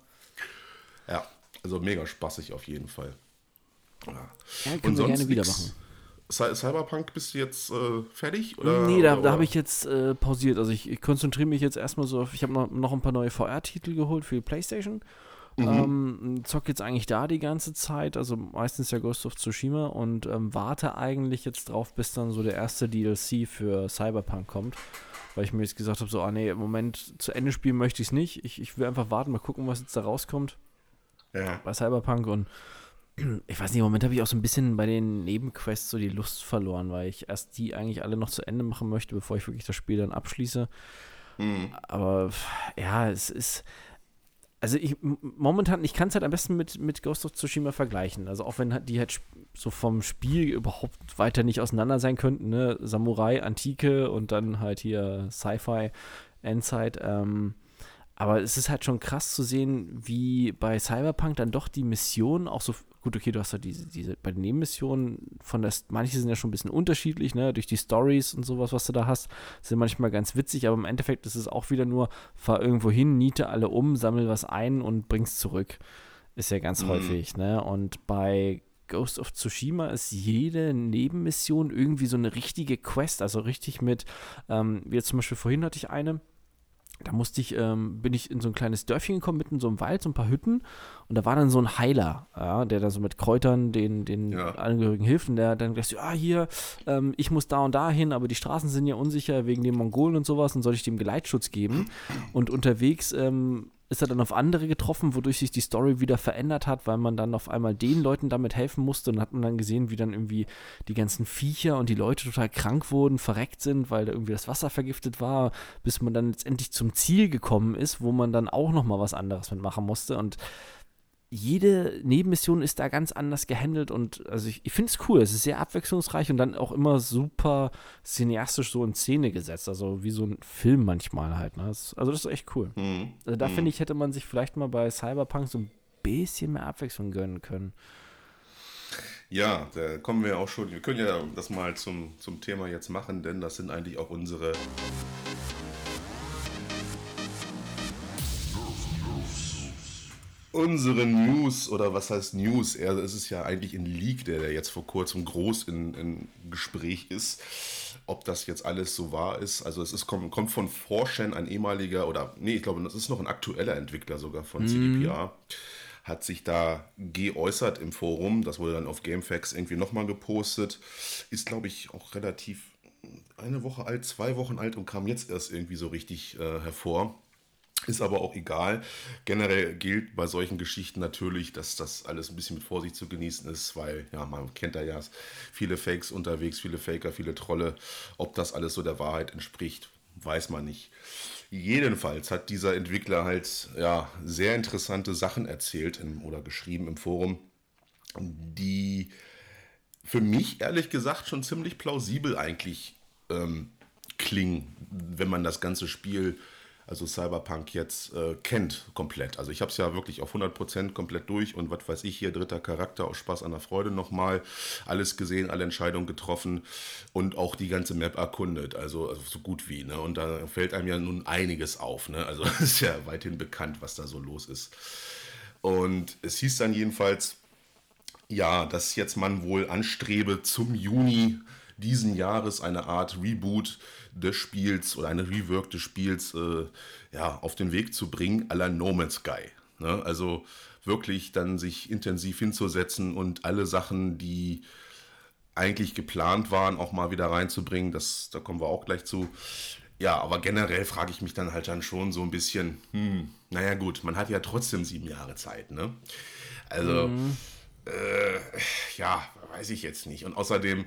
Ja, also mega spaßig auf jeden Fall. Ja, ja können wir gerne wieder machen. Cyberpunk bist du jetzt äh, fertig? Oder, nee, da, da habe ich jetzt äh, pausiert. Also ich, ich konzentriere mich jetzt erstmal so auf, ich habe noch, noch ein paar neue VR-Titel geholt für die Playstation. Mhm. Ähm, zock jetzt eigentlich da die ganze Zeit, also meistens ja Ghost of Tsushima und ähm, warte eigentlich jetzt drauf, bis dann so der erste DLC für Cyberpunk kommt. Weil ich mir jetzt gesagt habe, so, ah nee, im Moment zu Ende spielen möchte ich es nicht. Ich, ich will einfach warten, mal gucken, was jetzt da rauskommt. Ja. Bei Cyberpunk und [CLEARS THROAT] ich weiß nicht, im Moment habe ich auch so ein bisschen bei den Nebenquests so die Lust verloren, weil ich erst die eigentlich alle noch zu Ende machen möchte, bevor ich wirklich das Spiel dann abschließe. Mhm. Aber ja, es ist. Also ich momentan, ich kann es halt am besten mit, mit Ghost of Tsushima vergleichen. Also auch wenn die halt so vom Spiel überhaupt weiter nicht auseinander sein könnten, ne? Samurai, Antike und dann halt hier Sci-Fi, Endzeit. Ähm, aber es ist halt schon krass zu sehen, wie bei Cyberpunk dann doch die Mission auch so Gut, okay, du hast ja diese, diese, bei den Nebenmissionen von der, manche sind ja schon ein bisschen unterschiedlich, ne, durch die Stories und sowas, was du da hast, sind manchmal ganz witzig, aber im Endeffekt ist es auch wieder nur, fahr irgendwo hin, niete alle um, sammel was ein und bring's zurück. Ist ja ganz mhm. häufig, ne, und bei Ghost of Tsushima ist jede Nebenmission irgendwie so eine richtige Quest, also richtig mit, ähm, wie jetzt zum Beispiel vorhin hatte ich eine, da musste ich, ähm, bin ich in so ein kleines Dörfchen gekommen, mitten in so einem Wald, so ein paar Hütten. Und da war dann so ein Heiler, ja, der da so mit Kräutern den, den ja. Angehörigen hilft. Und der dann gesagt, ja, hier, ähm, ich muss da und da hin, aber die Straßen sind ja unsicher wegen den Mongolen und sowas. Dann soll ich dem Geleitschutz geben. Und unterwegs ähm, ist er dann auf andere getroffen, wodurch sich die Story wieder verändert hat, weil man dann auf einmal den Leuten damit helfen musste und hat man dann gesehen, wie dann irgendwie die ganzen Viecher und die Leute total krank wurden, verreckt sind, weil da irgendwie das Wasser vergiftet war, bis man dann letztendlich zum Ziel gekommen ist, wo man dann auch noch mal was anderes mitmachen musste. Und jede Nebenmission ist da ganz anders gehandelt und also ich, ich finde es cool. Es ist sehr abwechslungsreich und dann auch immer super cineastisch so in Szene gesetzt. Also wie so ein Film manchmal halt. Ne? Das, also das ist echt cool. Mhm. Also da mhm. finde ich, hätte man sich vielleicht mal bei Cyberpunk so ein bisschen mehr Abwechslung gönnen können. Ja, da kommen wir auch schon. Wir können ja das mal zum, zum Thema jetzt machen, denn das sind eigentlich auch unsere unsere News oder was heißt News? es ist ja eigentlich ein Leak, der, der jetzt vor kurzem groß in, in Gespräch ist. Ob das jetzt alles so wahr ist. Also es ist, kommt, kommt von Forshen, ein ehemaliger, oder nee, ich glaube, das ist noch ein aktueller Entwickler sogar von mhm. CDPR. Hat sich da geäußert im Forum. Das wurde dann auf GameFAQs irgendwie nochmal gepostet. Ist, glaube ich, auch relativ eine Woche alt, zwei Wochen alt und kam jetzt erst irgendwie so richtig äh, hervor. Ist aber auch egal. Generell gilt bei solchen Geschichten natürlich, dass das alles ein bisschen mit Vorsicht zu genießen ist, weil ja, man kennt da ja viele Fakes unterwegs, viele Faker, viele Trolle. Ob das alles so der Wahrheit entspricht, weiß man nicht. Jedenfalls hat dieser Entwickler halt ja sehr interessante Sachen erzählt im, oder geschrieben im Forum, die für mich ehrlich gesagt schon ziemlich plausibel eigentlich ähm, klingen, wenn man das ganze Spiel also Cyberpunk jetzt äh, kennt komplett. Also ich habe es ja wirklich auf 100% komplett durch und was weiß ich hier, dritter Charakter aus Spaß an der Freude nochmal. Alles gesehen, alle Entscheidungen getroffen und auch die ganze Map erkundet. Also, also so gut wie. Ne? Und da fällt einem ja nun einiges auf. Ne? Also [LAUGHS] ist ja weithin bekannt, was da so los ist. Und es hieß dann jedenfalls, ja, dass jetzt man wohl anstrebe zum Juni diesen Jahres eine Art Reboot des Spiels oder eine Rework des Spiels äh, ja, auf den Weg zu bringen, à la No Man's Sky. Ne? Also wirklich dann sich intensiv hinzusetzen und alle Sachen, die eigentlich geplant waren, auch mal wieder reinzubringen. Das, da kommen wir auch gleich zu. Ja, aber generell frage ich mich dann halt dann schon so ein bisschen, hm, naja gut, man hat ja trotzdem sieben Jahre Zeit, ne? Also, mhm. äh, ja, weiß ich jetzt nicht. Und außerdem,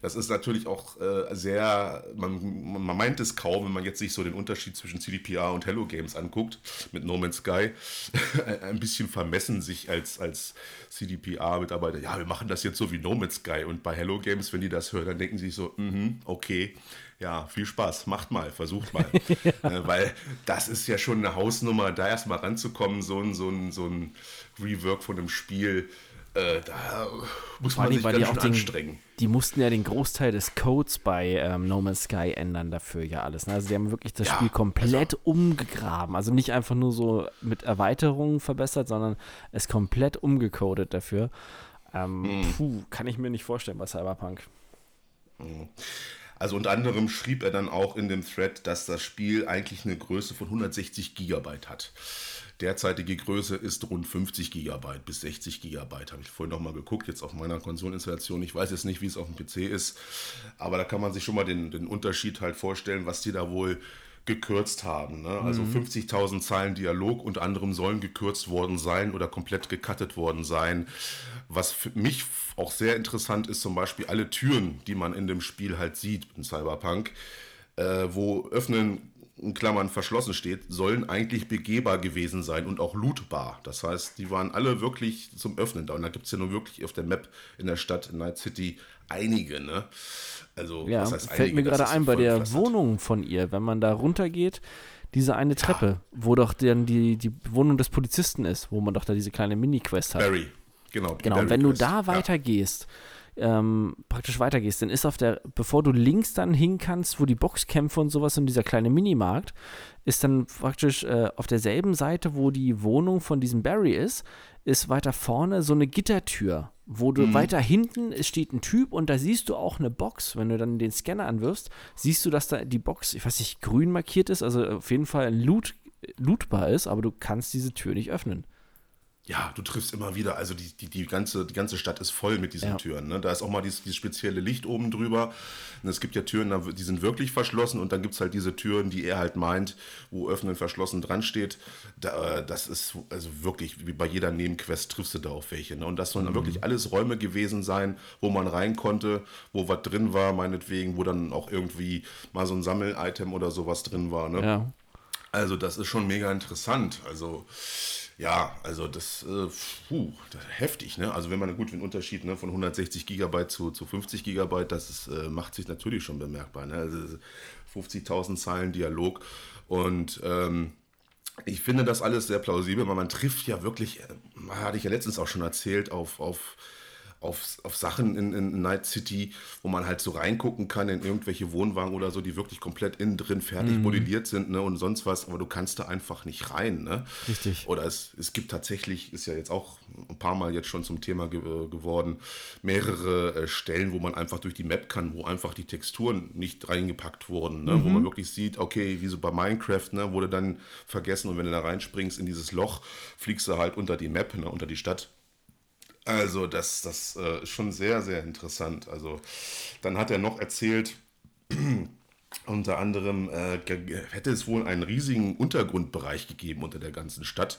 das ist natürlich auch äh, sehr, man, man meint es kaum, wenn man jetzt sich so den Unterschied zwischen CDPR und Hello Games anguckt, mit No Man's Sky, [LAUGHS] ein bisschen vermessen sich als, als CDPR-Mitarbeiter, ja, wir machen das jetzt so wie No Man's Sky. Und bei Hello Games, wenn die das hören, dann denken sie sich so, mm okay, ja, viel Spaß, macht mal, versucht mal. ja. [LAUGHS] äh, weil das ist ja schon eine Hausnummer, da erstmal ranzukommen, so ein, so ein, so ein Rework von einem Spiel, äh, da muss man sich ganz schön den, anstrengen. Die mussten ja den Großteil des Codes bei ähm, No Man's Sky ändern dafür ja alles. Ne? Also die haben wirklich das ja, Spiel komplett also, umgegraben. Also nicht einfach nur so mit Erweiterungen verbessert, sondern es komplett umgecodet dafür. Ähm, mhm. Puh, kann ich mir nicht vorstellen bei Cyberpunk. Mhm. Also unter anderem schrieb er dann auch in dem Thread, dass das Spiel eigentlich eine Größe von 160 Gigabyte hat. Derzeitige Größe ist rund 50 GB bis 60 GB. Habe ich vorhin noch mal geguckt, jetzt auf meiner Konsoleninstallation. Ich weiß jetzt nicht, wie es auf dem PC ist, aber da kann man sich schon mal den, den Unterschied halt vorstellen, was die da wohl gekürzt haben. Ne? Also mhm. 50.000 Zeilen Dialog unter anderem sollen gekürzt worden sein oder komplett gecuttet worden sein. Was für mich auch sehr interessant ist, zum Beispiel alle Türen, die man in dem Spiel halt sieht in Cyberpunk, äh, wo öffnen in Klammern verschlossen steht, sollen eigentlich begehbar gewesen sein und auch lootbar. Das heißt, die waren alle wirklich zum Öffnen da. Und da gibt es ja nur wirklich auf der Map in der Stadt Night City einige, ne? Also, ja, was heißt fällt einige? mir gerade ein, bei der Wohnung von ihr, wenn man da runtergeht, diese eine Treppe, ja. wo doch dann die, die Wohnung des Polizisten ist, wo man doch da diese kleine Mini-Quest hat. Barry, genau. Genau, und wenn du da weitergehst, ja ähm, praktisch weitergehst, dann ist auf der, bevor du links dann hin kannst, wo die Boxkämpfe und sowas und dieser kleine Minimarkt, ist dann praktisch äh, auf derselben Seite, wo die Wohnung von diesem Barry ist, ist weiter vorne so eine Gittertür, wo du mhm. weiter hinten es steht ein Typ und da siehst du auch eine Box. Wenn du dann den Scanner anwirfst, siehst du, dass da die Box, ich weiß nicht, grün markiert ist, also auf jeden Fall Loot, lootbar ist, aber du kannst diese Tür nicht öffnen ja, du triffst immer wieder, also die, die, die, ganze, die ganze Stadt ist voll mit diesen ja. Türen. Ne? Da ist auch mal dieses, dieses spezielle Licht oben drüber. Und es gibt ja Türen, die sind wirklich verschlossen und dann gibt es halt diese Türen, die er halt meint, wo öffnen verschlossen dran steht. Da, äh, das ist also wirklich, wie bei jeder Nebenquest triffst du da auch welche. Ne? Und das sollen mhm. wirklich alles Räume gewesen sein, wo man rein konnte, wo was drin war, meinetwegen, wo dann auch irgendwie mal so ein Sammel-Item oder sowas drin war. Ne? Ja. Also das ist schon mega interessant. Also ja, also das, äh, puh, das heftig, ne? Also wenn man gut den Unterschied ne, von 160 Gigabyte zu, zu 50 Gigabyte, das ist, äh, macht sich natürlich schon bemerkbar. Ne? Also 50.000 Zeilen Dialog und ähm, ich finde das alles sehr plausibel, weil man trifft ja wirklich, äh, hatte ich ja letztens auch schon erzählt, auf, auf auf, auf Sachen in, in Night City, wo man halt so reingucken kann in irgendwelche Wohnwagen oder so, die wirklich komplett innen drin fertig mhm. modelliert sind ne, und sonst was, aber du kannst da einfach nicht rein. Ne? Richtig. Oder es, es gibt tatsächlich, ist ja jetzt auch ein paar Mal jetzt schon zum Thema ge geworden, mehrere äh, Stellen, wo man einfach durch die Map kann, wo einfach die Texturen nicht reingepackt wurden, ne? Mhm. wo man wirklich sieht, okay, wie so bei Minecraft, ne, wurde dann vergessen und wenn du da reinspringst in dieses Loch, fliegst du halt unter die Map, ne, unter die Stadt also das, das äh, ist schon sehr, sehr interessant. Also dann hat er noch erzählt, [CLEARS THROAT] unter anderem äh, hätte es wohl einen riesigen Untergrundbereich gegeben unter der ganzen Stadt,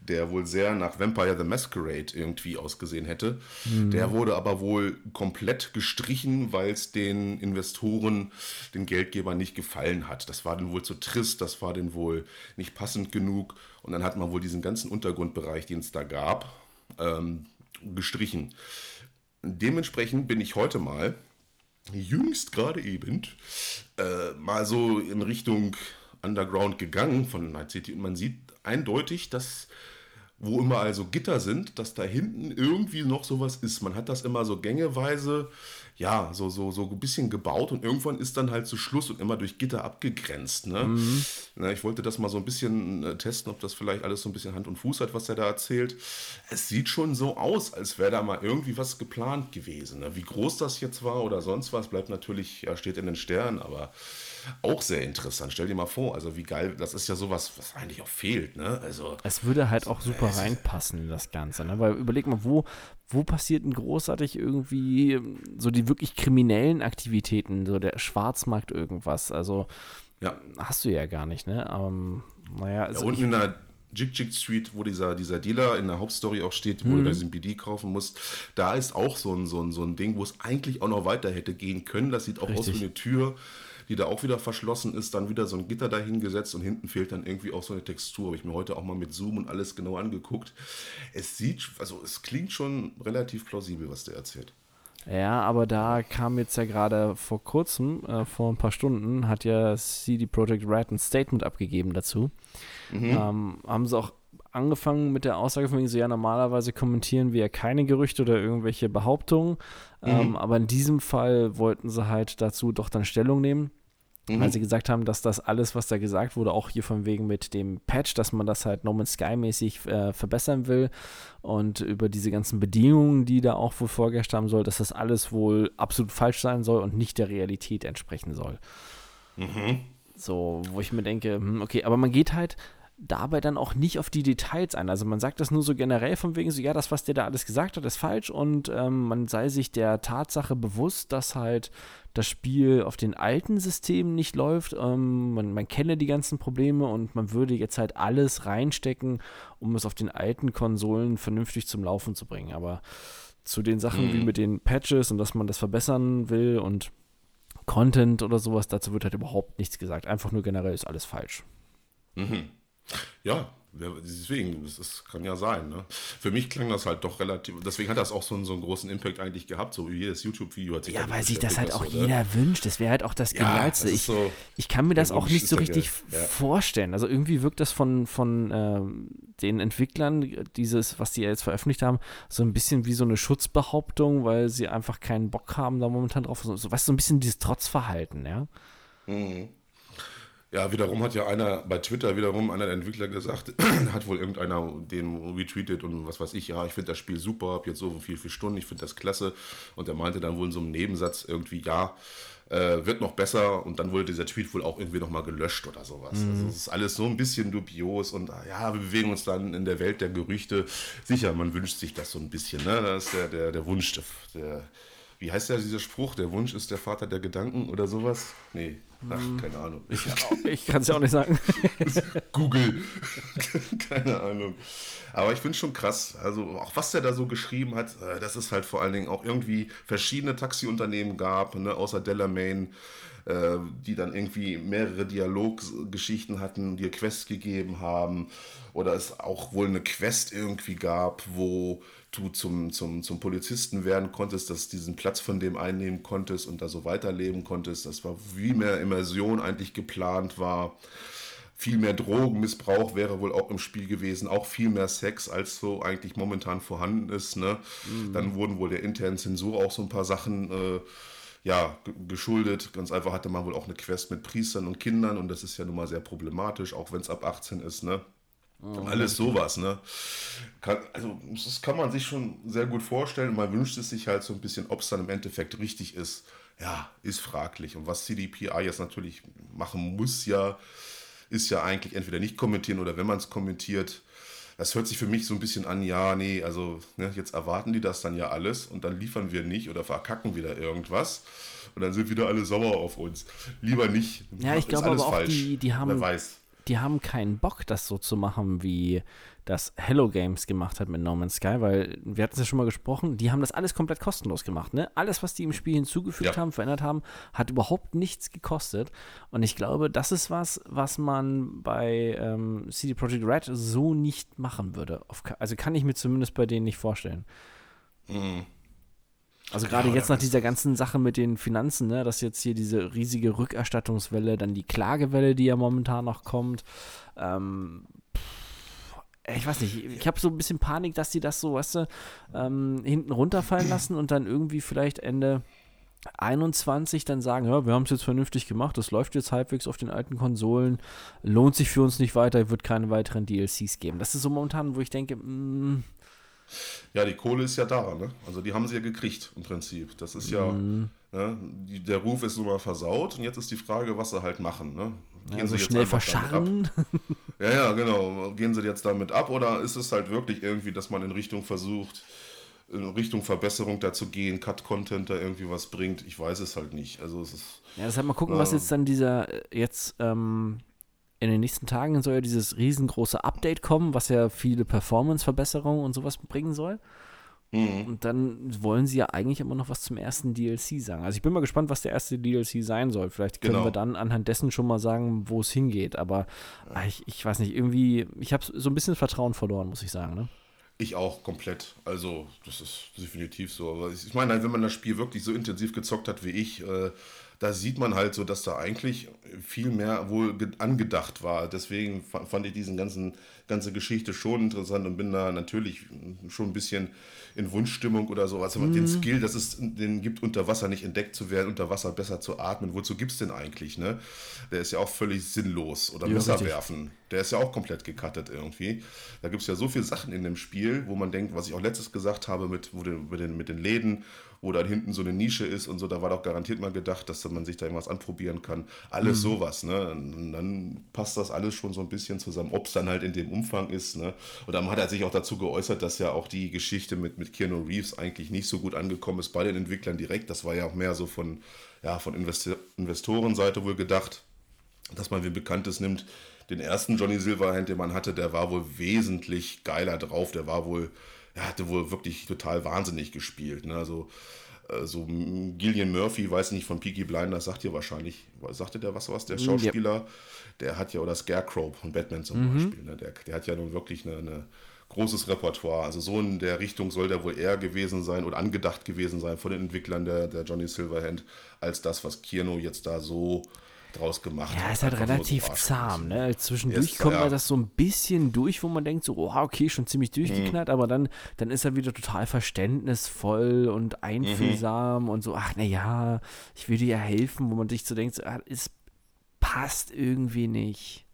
der wohl sehr nach Vampire the Masquerade irgendwie ausgesehen hätte. Mhm. Der wurde aber wohl komplett gestrichen, weil es den Investoren, den Geldgebern nicht gefallen hat. Das war denen wohl zu trist, das war denen wohl nicht passend genug. Und dann hat man wohl diesen ganzen Untergrundbereich, den es da gab, ähm, gestrichen. Dementsprechend bin ich heute mal, jüngst gerade eben, äh, mal so in Richtung Underground gegangen von Night City und man sieht eindeutig, dass wo immer also Gitter sind, dass da hinten irgendwie noch sowas ist. Man hat das immer so gängeweise ja, so, so, so ein bisschen gebaut und irgendwann ist dann halt zu Schluss und immer durch Gitter abgegrenzt. Ne? Mhm. Na, ich wollte das mal so ein bisschen äh, testen, ob das vielleicht alles so ein bisschen Hand und Fuß hat, was er da erzählt. Es sieht schon so aus, als wäre da mal irgendwie was geplant gewesen. Ne? Wie groß das jetzt war oder sonst was, bleibt natürlich, ja, steht in den Sternen, aber auch sehr interessant. Stell dir mal vor, also wie geil, das ist ja sowas, was eigentlich auch fehlt, ne? Also. Es würde halt auch super reinpassen in das Ganze, ne? Weil überleg mal, wo, wo passiert denn großartig irgendwie so die wirklich kriminellen Aktivitäten, so der Schwarzmarkt irgendwas? Also ja. hast du ja gar nicht, ne? Ähm, naja, also ja, unten in der Jig Jig Street, wo dieser, dieser Dealer in der Hauptstory auch steht, wo mhm. du da diesen BD kaufen musst, da ist auch so ein, so, ein, so ein Ding, wo es eigentlich auch noch weiter hätte gehen können. Das sieht auch Richtig. aus wie eine Tür, die da auch wieder verschlossen ist, dann wieder so ein Gitter dahingesetzt und hinten fehlt dann irgendwie auch so eine Textur. Habe ich mir heute auch mal mit Zoom und alles genau angeguckt. Es sieht, also es klingt schon relativ plausibel, was der erzählt. Ja, aber da kam jetzt ja gerade vor kurzem, äh, vor ein paar Stunden, hat ja CD Projekt Red ein Statement abgegeben dazu. Mhm. Ähm, haben sie auch angefangen mit der Aussage von wegen so, ja, normalerweise kommentieren wir ja keine Gerüchte oder irgendwelche Behauptungen, mhm. ähm, aber in diesem Fall wollten sie halt dazu doch dann Stellung nehmen. Mhm. Weil sie gesagt haben, dass das alles, was da gesagt wurde, auch hier von wegen mit dem Patch, dass man das halt No Man's Sky mäßig äh, verbessern will und über diese ganzen Bedingungen, die da auch wohl vorgeherrscht haben soll, dass das alles wohl absolut falsch sein soll und nicht der Realität entsprechen soll. Mhm. So, wo ich mir denke, hm, okay, aber man geht halt dabei dann auch nicht auf die Details ein. Also man sagt das nur so generell von wegen so, ja, das, was der da alles gesagt hat, ist falsch und ähm, man sei sich der Tatsache bewusst, dass halt das Spiel auf den alten Systemen nicht läuft. Ähm, man, man kenne die ganzen Probleme und man würde jetzt halt alles reinstecken, um es auf den alten Konsolen vernünftig zum Laufen zu bringen. Aber zu den Sachen mhm. wie mit den Patches und dass man das verbessern will und Content oder sowas, dazu wird halt überhaupt nichts gesagt. Einfach nur generell ist alles falsch. Mhm. Ja, deswegen, das, das, kann ja sein. Ne? Für mich klang das halt doch relativ, deswegen hat das auch so einen, so einen großen Impact eigentlich gehabt, so wie jedes YouTube-Video hat sich Ja, weil sich das halt auch so, jeder ne? wünscht, das wäre halt auch das Genialste. Ja, ich, so, ich kann mir das auch nicht so richtig ja. vorstellen. Also irgendwie wirkt das von, von ähm, den Entwicklern, dieses, was die jetzt veröffentlicht haben, so ein bisschen wie so eine Schutzbehauptung, weil sie einfach keinen Bock haben da momentan drauf. So, weißt du, so ein bisschen dieses Trotzverhalten, ja. Mhm. Ja, wiederum hat ja einer bei Twitter wiederum einer der Entwickler gesagt, [CLEARS THROAT] hat wohl irgendeiner den retweetet und was weiß ich, ja, ich finde das Spiel super, habe jetzt so viel, viel Stunden, ich finde das klasse. Und er meinte dann wohl in so einem Nebensatz irgendwie, ja, äh, wird noch besser und dann wurde dieser Tweet wohl auch irgendwie nochmal gelöscht oder sowas. Mhm. Also es ist alles so ein bisschen dubios und ja, wir bewegen uns dann in der Welt der Gerüchte. Sicher, man wünscht sich das so ein bisschen, ne? Das ist der, der, der Wunsch, der, wie heißt ja dieser Spruch, der Wunsch ist der Vater der Gedanken oder sowas? Nee, Ach, hm. keine Ahnung. Ich, ich kann es ja auch nicht sagen. [LAUGHS] Google. [LAUGHS] keine Ahnung. Aber ich finde es schon krass. Also auch was der da so geschrieben hat, äh, dass es halt vor allen Dingen auch irgendwie verschiedene Taxiunternehmen gab, ne, außer Delamain, äh, die dann irgendwie mehrere Dialoggeschichten hatten, dir Quests gegeben haben. Oder es auch wohl eine Quest irgendwie gab, wo du zum, zum, zum Polizisten werden konntest, dass diesen Platz von dem einnehmen konntest und da so weiterleben konntest. Das war wie mehr Immersion eigentlich geplant war. Viel mehr Drogenmissbrauch wäre wohl auch im Spiel gewesen, auch viel mehr Sex, als so eigentlich momentan vorhanden ist. Ne? Mhm. Dann wurden wohl der internen Zensur auch so ein paar Sachen äh, ja, geschuldet. Ganz einfach hatte man wohl auch eine Quest mit Priestern und Kindern und das ist ja nun mal sehr problematisch, auch wenn es ab 18 ist. Ne? Oh, Alles sowas, ne? Kann, also, das kann man sich schon sehr gut vorstellen. Man wünscht es sich halt so ein bisschen, ob es dann im Endeffekt richtig ist. Ja, ist fraglich. Und was CDPI jetzt natürlich machen muss, ja, ist ja eigentlich entweder nicht kommentieren oder wenn man es kommentiert, das hört sich für mich so ein bisschen an, ja, nee, also ne, jetzt erwarten die das dann ja alles und dann liefern wir nicht oder verkacken wieder irgendwas und dann sind wieder alle sauer auf uns. Lieber nicht. Ja, ich glaube aber auch, falsch. die, die haben. Die haben keinen Bock, das so zu machen, wie das Hello Games gemacht hat mit No Man's Sky, weil wir hatten es ja schon mal gesprochen, die haben das alles komplett kostenlos gemacht. Ne? Alles, was die im Spiel hinzugefügt ja. haben, verändert haben, hat überhaupt nichts gekostet. Und ich glaube, das ist was, was man bei ähm, CD Projekt Red so nicht machen würde. also kann ich mir zumindest bei denen nicht vorstellen. Mhm. Also gerade ja, jetzt nach dieser ganzen Sache mit den Finanzen, ne, dass jetzt hier diese riesige Rückerstattungswelle, dann die Klagewelle, die ja momentan noch kommt. Ähm, ich weiß nicht, ich habe so ein bisschen Panik, dass die das so, weißt du, ähm, hinten runterfallen lassen und dann irgendwie vielleicht Ende 21 dann sagen, ja, wir haben es jetzt vernünftig gemacht, das läuft jetzt halbwegs auf den alten Konsolen, lohnt sich für uns nicht weiter, wird keine weiteren DLCs geben. Das ist so momentan, wo ich denke, mh, mm, ja, die Kohle ist ja da, ne? Also die haben sie ja gekriegt im Prinzip. Das ist ja, mhm. ne? die, der Ruf ist nun mal versaut und jetzt ist die Frage, was sie halt machen, ne? Gehen ja, sie schnell verscharren? Ja, ja, genau. Gehen sie jetzt damit ab oder ist es halt wirklich irgendwie, dass man in Richtung versucht, in Richtung Verbesserung dazu gehen, Cut-Content da irgendwie was bringt. Ich weiß es halt nicht. Also es ist. Ja, deshalb mal gucken, äh, was jetzt dann dieser äh, jetzt ähm, in den nächsten Tagen soll ja dieses riesengroße Update kommen, was ja viele Performance-Verbesserungen und sowas bringen soll. Mhm. Und dann wollen sie ja eigentlich immer noch was zum ersten DLC sagen. Also ich bin mal gespannt, was der erste DLC sein soll. Vielleicht können genau. wir dann anhand dessen schon mal sagen, wo es hingeht. Aber ja. ich, ich weiß nicht, irgendwie, ich habe so ein bisschen Vertrauen verloren, muss ich sagen. Ne? Ich auch komplett. Also, das ist definitiv so. Aber ich meine, wenn man das Spiel wirklich so intensiv gezockt hat wie ich, äh, da sieht man halt so, dass da eigentlich viel mehr wohl angedacht war. Deswegen fand ich diesen ganzen ganze Geschichte schon interessant und bin da natürlich schon ein bisschen in Wunschstimmung oder sowas. Mhm. Den Skill, dass es den gibt, unter Wasser nicht entdeckt zu werden, unter Wasser besser zu atmen. Wozu gibt es den eigentlich? Ne? Der ist ja auch völlig sinnlos. Oder ja, Messer richtig. werfen. Der ist ja auch komplett gecuttet irgendwie. Da gibt es ja so viele Sachen in dem Spiel, wo man denkt, was ich auch letztes gesagt habe mit, wo den, mit, den, mit den Läden wo dann hinten so eine Nische ist und so, da war doch garantiert mal gedacht, dass man sich da irgendwas anprobieren kann. Alles mhm. sowas, ne? Und dann passt das alles schon so ein bisschen zusammen, ob es dann halt in dem Umfang ist, ne? Und dann hat er sich auch dazu geäußert, dass ja auch die Geschichte mit, mit Keanu Reeves eigentlich nicht so gut angekommen ist bei den Entwicklern direkt. Das war ja auch mehr so von, ja, von Invest Investorenseite wohl gedacht, dass man wie Bekanntes nimmt. Den ersten Johnny Silverhand, den man hatte, der war wohl wesentlich geiler drauf. Der war wohl er hatte wohl wirklich total wahnsinnig gespielt. Ne? Also äh, so Gillian Murphy, weiß nicht, von Peaky Blinders, sagt ihr wahrscheinlich, sagte der was was, der mm, Schauspieler, ja. der hat ja, oder Scarecrow von Batman zum mhm. Beispiel, ne? der, der hat ja nun wirklich eine großes Repertoire. Also so in der Richtung soll der wohl eher gewesen sein oder angedacht gewesen sein von den Entwicklern der, der Johnny Silverhand, als das, was Kierno jetzt da so draus gemacht Ja, ist halt relativ so zahm, ne? Zwischendurch kommt ja. das so ein bisschen durch, wo man denkt, so, oh, okay, schon ziemlich durchgeknallt, mhm. aber dann, dann ist er wieder total verständnisvoll und einfühlsam mhm. und so, ach, naja, ich will dir ja helfen, wo man sich so denkt, so, ah, es passt irgendwie nicht.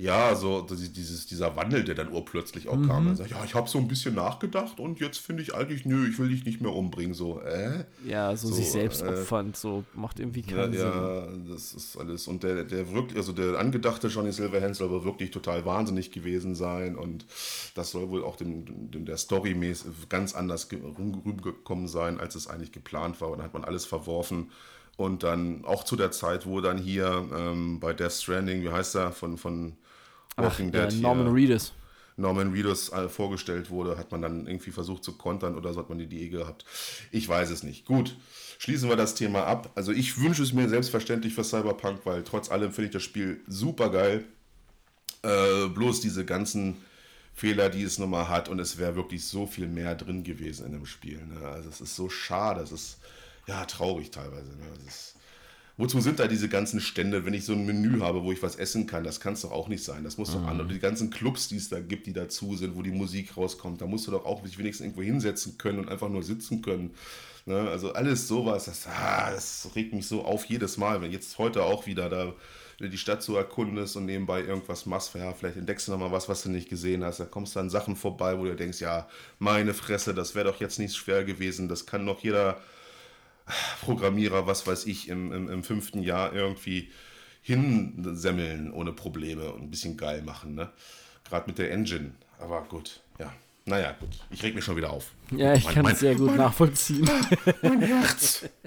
Ja, so dieses, dieser Wandel, der dann urplötzlich auch mhm. kam. Sagt, ja, ich habe so ein bisschen nachgedacht und jetzt finde ich eigentlich, nö, ich will dich nicht mehr umbringen. So, äh? Ja, so, so sich selbst äh, opfernd, so macht irgendwie keinen ja, Sinn. Ja, das ist alles. Und der, der wirklich, also der angedachte Johnny Silverhand soll aber wirklich total wahnsinnig gewesen sein und das soll wohl auch dem, dem der Story ganz anders rübergekommen sein, als es eigentlich geplant war. Und dann hat man alles verworfen. Und dann auch zu der Zeit, wo dann hier ähm, bei Death Stranding, wie heißt er, von, von Walking Ach, Dead. Norman Reedus. Norman Reedus äh, vorgestellt wurde, hat man dann irgendwie versucht zu kontern oder so hat man die Idee gehabt. Ich weiß es nicht. Gut, schließen wir das Thema ab. Also ich wünsche es mir selbstverständlich für Cyberpunk, weil trotz allem finde ich das Spiel super geil. Äh, bloß diese ganzen Fehler, die es nochmal hat und es wäre wirklich so viel mehr drin gewesen in dem Spiel. Ne? Also es ist so schade, es ist ja traurig teilweise. Ne? Es ist, Wozu sind da diese ganzen Stände, wenn ich so ein Menü habe, wo ich was essen kann? Das kann es doch auch nicht sein. Das muss doch mhm. an. Und die ganzen Clubs, die es da gibt, die dazu sind, wo die Musik rauskommt, da musst du doch auch sich wenigstens irgendwo hinsetzen können und einfach nur sitzen können. Ne? Also alles sowas, das, ah, das regt mich so auf jedes Mal. Wenn jetzt heute auch wieder da die Stadt so erkundest und nebenbei irgendwas machst, ja, vielleicht entdeckst du nochmal was, was du nicht gesehen hast. Da kommst du an Sachen vorbei, wo du denkst, ja, meine Fresse, das wäre doch jetzt nicht schwer gewesen. Das kann doch jeder Programmierer, was weiß ich, im, im, im fünften Jahr irgendwie hinsemmeln ohne Probleme und ein bisschen geil machen. Ne? Gerade mit der Engine. Aber gut, ja. Naja, gut. Ich reg mich schon wieder auf. Ja, ich mein, kann es sehr gut mein, nachvollziehen. Mein Herz. [LAUGHS]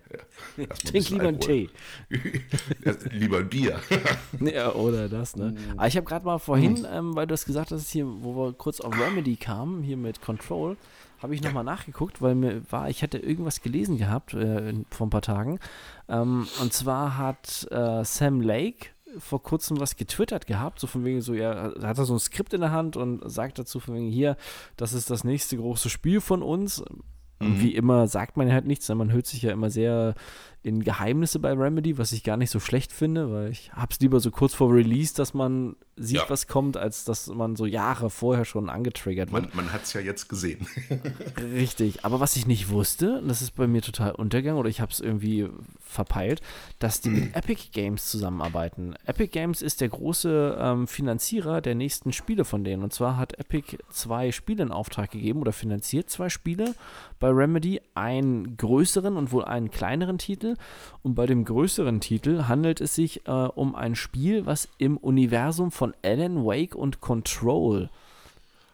Ja, Trink lieber einen Tee. [LAUGHS] lieber ein Bier. [LAUGHS] ja, oder das, ne? Mm. Aber ich habe gerade mal vorhin, mm. ähm, weil du hast gesagt hast, hier, wo wir kurz auf Remedy kamen, hier mit Control, habe ich nochmal ja. nachgeguckt, weil mir war, ich hatte irgendwas gelesen gehabt äh, vor ein paar Tagen. Ähm, und zwar hat äh, Sam Lake vor kurzem was getwittert gehabt, so von wegen so, ja, hat er so ein Skript in der Hand und sagt dazu von wegen hier, das ist das nächste große Spiel von uns. Mhm. wie immer sagt man halt nichts, man hört sich ja immer sehr in Geheimnisse bei Remedy, was ich gar nicht so schlecht finde, weil ich hab's lieber so kurz vor Release, dass man sieht, ja. was kommt, als dass man so Jahre vorher schon angetriggert wird. Man, man hat es ja jetzt gesehen. [LAUGHS] Richtig. Aber was ich nicht wusste, und das ist bei mir total untergegangen, oder ich habe es irgendwie verpeilt, dass die mit [CLEARS THROAT] Epic Games zusammenarbeiten. Epic Games ist der große ähm, Finanzierer der nächsten Spiele von denen. Und zwar hat Epic zwei Spiele in Auftrag gegeben oder finanziert zwei Spiele bei Remedy, einen größeren und wohl einen kleineren Titel. Und bei dem größeren Titel handelt es sich äh, um ein Spiel, was im Universum von Alan Wake und Control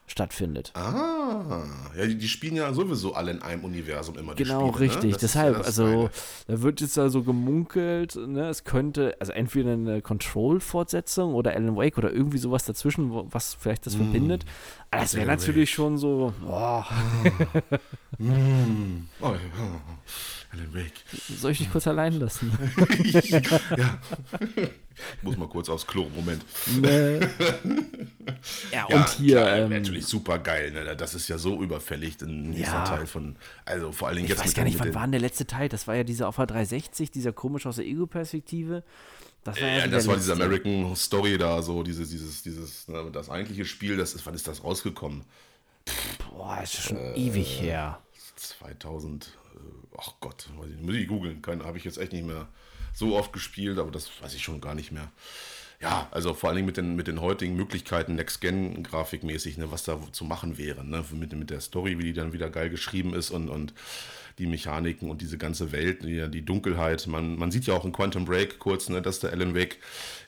stattfindet. Ah, ja, die, die, spielen ja sowieso alle in einem Universum immer. Genau, Spiele, richtig. Ne? Deshalb, ja also da wird jetzt also gemunkelt, ne, es könnte, also entweder eine Control-Fortsetzung oder Alan Wake oder irgendwie sowas dazwischen, was vielleicht das mm. verbindet. Aber das wäre natürlich schon so. Oh. [LAUGHS] mm. oh, ja. Alan Wake. Soll ich dich kurz allein lassen? [LAUGHS] ja. Ich muss mal kurz aufs Klo, Moment. Nee. [LAUGHS] ja, und ja, hier. Klar, ähm, natürlich super geil, ne? Das ist ja so überfällig, ein ja. Teil von. Also vor allen Dingen jetzt. Ich weiß gar nicht, wann war denn der letzte Teil? Das war ja dieser auf der 360, dieser komisch aus der Ego-Perspektive. Das war, ja, ja das war diese American Story da, so dieses, dieses, dieses, ne, das eigentliche Spiel, das ist, wann ist das rausgekommen? Boah, ist schon äh, ewig her. 2000, äh, ach Gott, weiß ich, muss ich googeln, habe ich jetzt echt nicht mehr so oft gespielt, aber das weiß ich schon gar nicht mehr. Ja, also vor allen Dingen mit den, mit den heutigen Möglichkeiten, Next-Gen-Grafikmäßig, ne, was da zu machen wäre, ne, mit, mit der Story, wie die dann wieder geil geschrieben ist und, und die Mechaniken und diese ganze Welt, die, die Dunkelheit. Man, man sieht ja auch in Quantum Break kurz, ne, dass der Alan Wake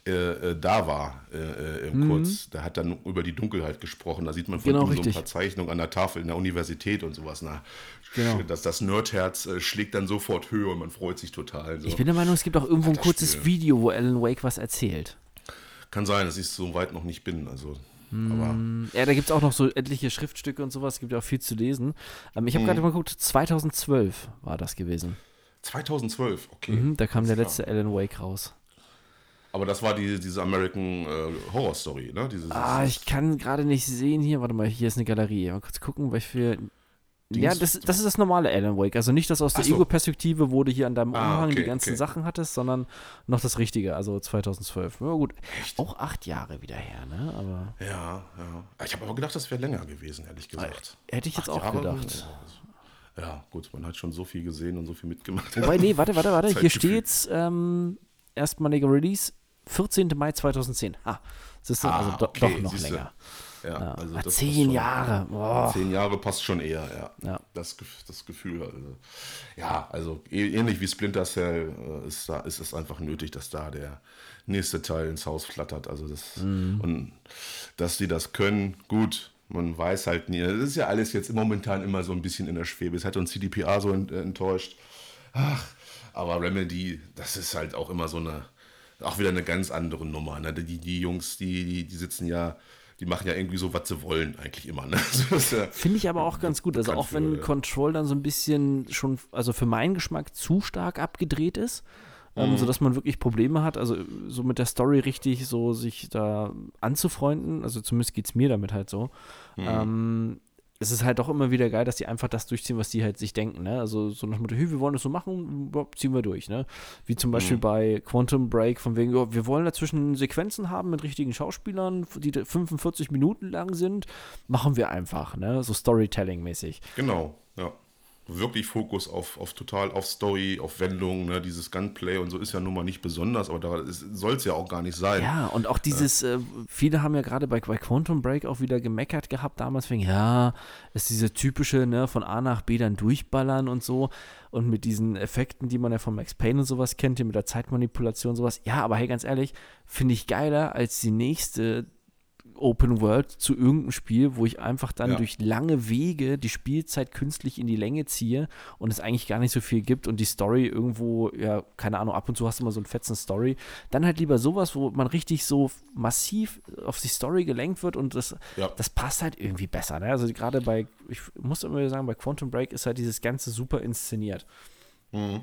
äh, äh, da war, äh, äh, mhm. kurz. Der hat dann über die Dunkelheit gesprochen. Da sieht man von genau, ihm so ein paar Zeichnungen an der Tafel in der Universität und sowas. Na, Genau. Das, das Nerdherz äh, schlägt dann sofort höher und man freut sich total. So. Ich bin der Meinung, es gibt auch irgendwo ein kurzes Spiel. Video, wo Alan Wake was erzählt. Kann sein, dass ich so weit noch nicht bin. Also, mm, ja, da gibt es auch noch so etliche Schriftstücke und sowas. Es gibt ja auch viel zu lesen. Ähm, ich habe mm. gerade mal geguckt, 2012 war das gewesen. 2012, okay. Mhm, da kam der letzte klar. Alan Wake raus. Aber das war die, diese American äh, Horror Story, ne? Diese, ah, ich kann gerade nicht sehen hier. Warte mal, hier ist eine Galerie. Mal kurz gucken, welche ja, das, das ist das normale Alan Wake. Also nicht das aus der so. Ego-Perspektive, wo du hier an deinem ah, Umhang okay, die ganzen okay. Sachen hattest, sondern noch das Richtige, also 2012. Ja, gut. Echt? Auch acht Jahre wieder her, ne? Aber ja, ja. Ich habe aber gedacht, das wäre länger gewesen, ehrlich gesagt. Hätte ich jetzt acht auch Jahre gedacht. Ja, gut, man hat schon so viel gesehen und so viel mitgemacht. Wobei, nee, warte, warte, warte. [LAUGHS] Hier steht's ähm, erstmaliger Release, 14. Mai 2010. Ah, siehst du, ah, also do, okay, doch noch länger. Ja, ja. Also das zehn schon, Jahre. Boah. Zehn Jahre passt schon eher, ja. ja. Das, das Gefühl. Also. Ja, also ähnlich wie Splinter Cell äh, ist, da, ist es einfach nötig, dass da der nächste Teil ins Haus flattert. Also das, mhm. Und dass sie das können, gut. Man weiß halt nie. Das ist ja alles jetzt momentan immer so ein bisschen in der Schwebe. Es hat uns CDPA so enttäuscht. Ach, aber Remedy, das ist halt auch immer so eine, auch wieder eine ganz andere Nummer. Ne? Die, die Jungs, die, die, die sitzen ja die machen ja irgendwie so, was sie wollen, eigentlich immer. Ne? [LAUGHS] ja Finde ich aber auch ganz [LAUGHS] gut. Also auch wenn für, Control dann so ein bisschen schon, also für meinen Geschmack zu stark abgedreht ist. Ähm, mhm. sodass man wirklich Probleme hat, also so mit der Story richtig so sich da anzufreunden, also zumindest geht es mir damit halt so, mhm. ähm, es ist halt auch immer wieder geil, dass die einfach das durchziehen, was die halt sich denken. Ne? Also so nach dem Motto, hey, wir wollen das so machen, ziehen wir durch. Ne? Wie zum Beispiel mhm. bei Quantum Break, von wegen, oh, wir wollen dazwischen Sequenzen haben mit richtigen Schauspielern, die 45 Minuten lang sind, machen wir einfach. Ne? So Storytelling-mäßig. Genau, ja wirklich Fokus auf, auf total auf Story, auf Wendungen, ne? dieses Gunplay und so ist ja nun mal nicht besonders, aber da soll es ja auch gar nicht sein. Ja, und auch dieses, äh, viele haben ja gerade bei, bei Quantum Break auch wieder gemeckert gehabt damals, wegen, ja, ist diese typische, ne, von A nach B dann durchballern und so und mit diesen Effekten, die man ja von Max Payne und sowas kennt, hier mit der Zeitmanipulation und sowas. Ja, aber hey, ganz ehrlich, finde ich geiler als die nächste Open World zu irgendeinem Spiel, wo ich einfach dann ja. durch lange Wege die Spielzeit künstlich in die Länge ziehe und es eigentlich gar nicht so viel gibt und die Story irgendwo, ja, keine Ahnung, ab und zu hast du mal so ein fetzen Story. Dann halt lieber sowas, wo man richtig so massiv auf die Story gelenkt wird und das, ja. das passt halt irgendwie besser. Ne? Also gerade bei, ich muss immer sagen, bei Quantum Break ist halt dieses Ganze super inszeniert. Mhm.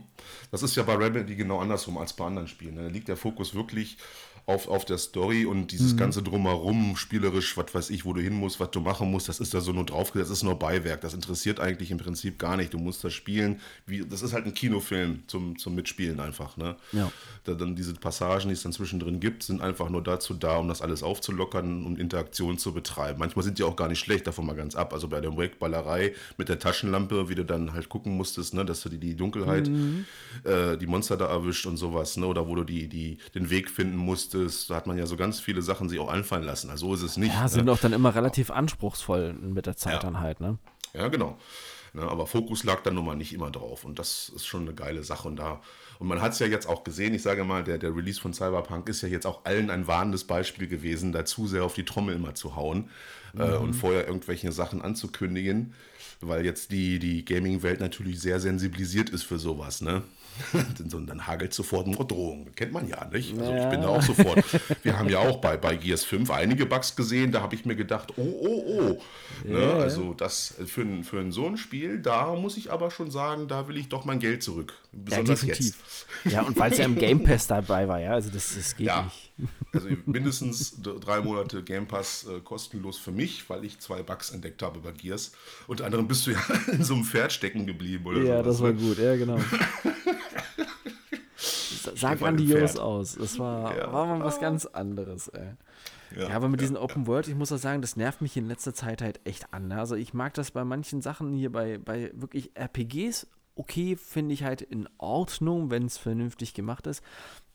Das ist ja bei Remedy genau andersrum als bei anderen Spielen. Ne? Da liegt der Fokus wirklich auf, auf der Story und dieses mhm. ganze Drumherum, spielerisch, was weiß ich, wo du hin musst, was du machen musst, das ist da so nur draufgesetzt, das ist nur Beiwerk. Das interessiert eigentlich im Prinzip gar nicht. Du musst das spielen. Wie, das ist halt ein Kinofilm zum, zum Mitspielen einfach. Ne? Ja. Da, dann diese Passagen, die es dann zwischendrin gibt, sind einfach nur dazu da, um das alles aufzulockern und Interaktion zu betreiben. Manchmal sind die auch gar nicht schlecht, davon mal ganz ab. Also bei der Wake-Ballerei mit der Taschenlampe, wie du dann halt gucken musstest, ne, dass du die, die Dunkelheit, mhm. äh, die Monster da erwischt und sowas, ne? oder wo du die, die, den Weg finden musst ist, da hat man ja so ganz viele Sachen sich auch einfallen lassen. Also so ist es nicht. Ja, sind ne? auch dann immer relativ anspruchsvoll mit der Zeit ja. dann halt, ne? Ja, genau. Ne, aber Fokus lag dann nun mal nicht immer drauf. Und das ist schon eine geile Sache. Und da, und man hat es ja jetzt auch gesehen, ich sage mal, der, der Release von Cyberpunk ist ja jetzt auch allen ein warnendes Beispiel gewesen, da zu sehr auf die Trommel immer zu hauen mhm. äh, und vorher irgendwelche Sachen anzukündigen weil jetzt die, die Gaming-Welt natürlich sehr sensibilisiert ist für sowas, ne? [LAUGHS] und dann hagelt sofort eine Drohung. Kennt man ja nicht. Also ja. ich bin da auch sofort. [LAUGHS] Wir haben ja auch bei, bei Gears 5 einige Bugs gesehen, da habe ich mir gedacht, oh, oh, oh. Ne? Ja, also das für, für ein so ein Spiel, da muss ich aber schon sagen, da will ich doch mein Geld zurück. Besonders ja, jetzt. [LAUGHS] Ja, und weil es ja im Game Pass dabei war, ja, also das, das geht ja. nicht. [LAUGHS] Also mindestens drei Monate Game Pass äh, kostenlos für mich, weil ich zwei Bugs entdeckt habe bei Gears. Unter anderem bist du ja [LAUGHS] in so einem Pferd stecken geblieben oder. Ja, sowas. das war ne? gut, ja, genau. Sah grandios aus. Das war, ja. war mal was ganz anderes, ey. Ja, ja, aber mit ja, diesen Open World, ich muss auch sagen, das nervt mich in letzter Zeit halt echt an. Ne? Also ich mag das bei manchen Sachen hier, bei, bei wirklich RPGs, okay, finde ich halt in Ordnung, wenn es vernünftig gemacht ist.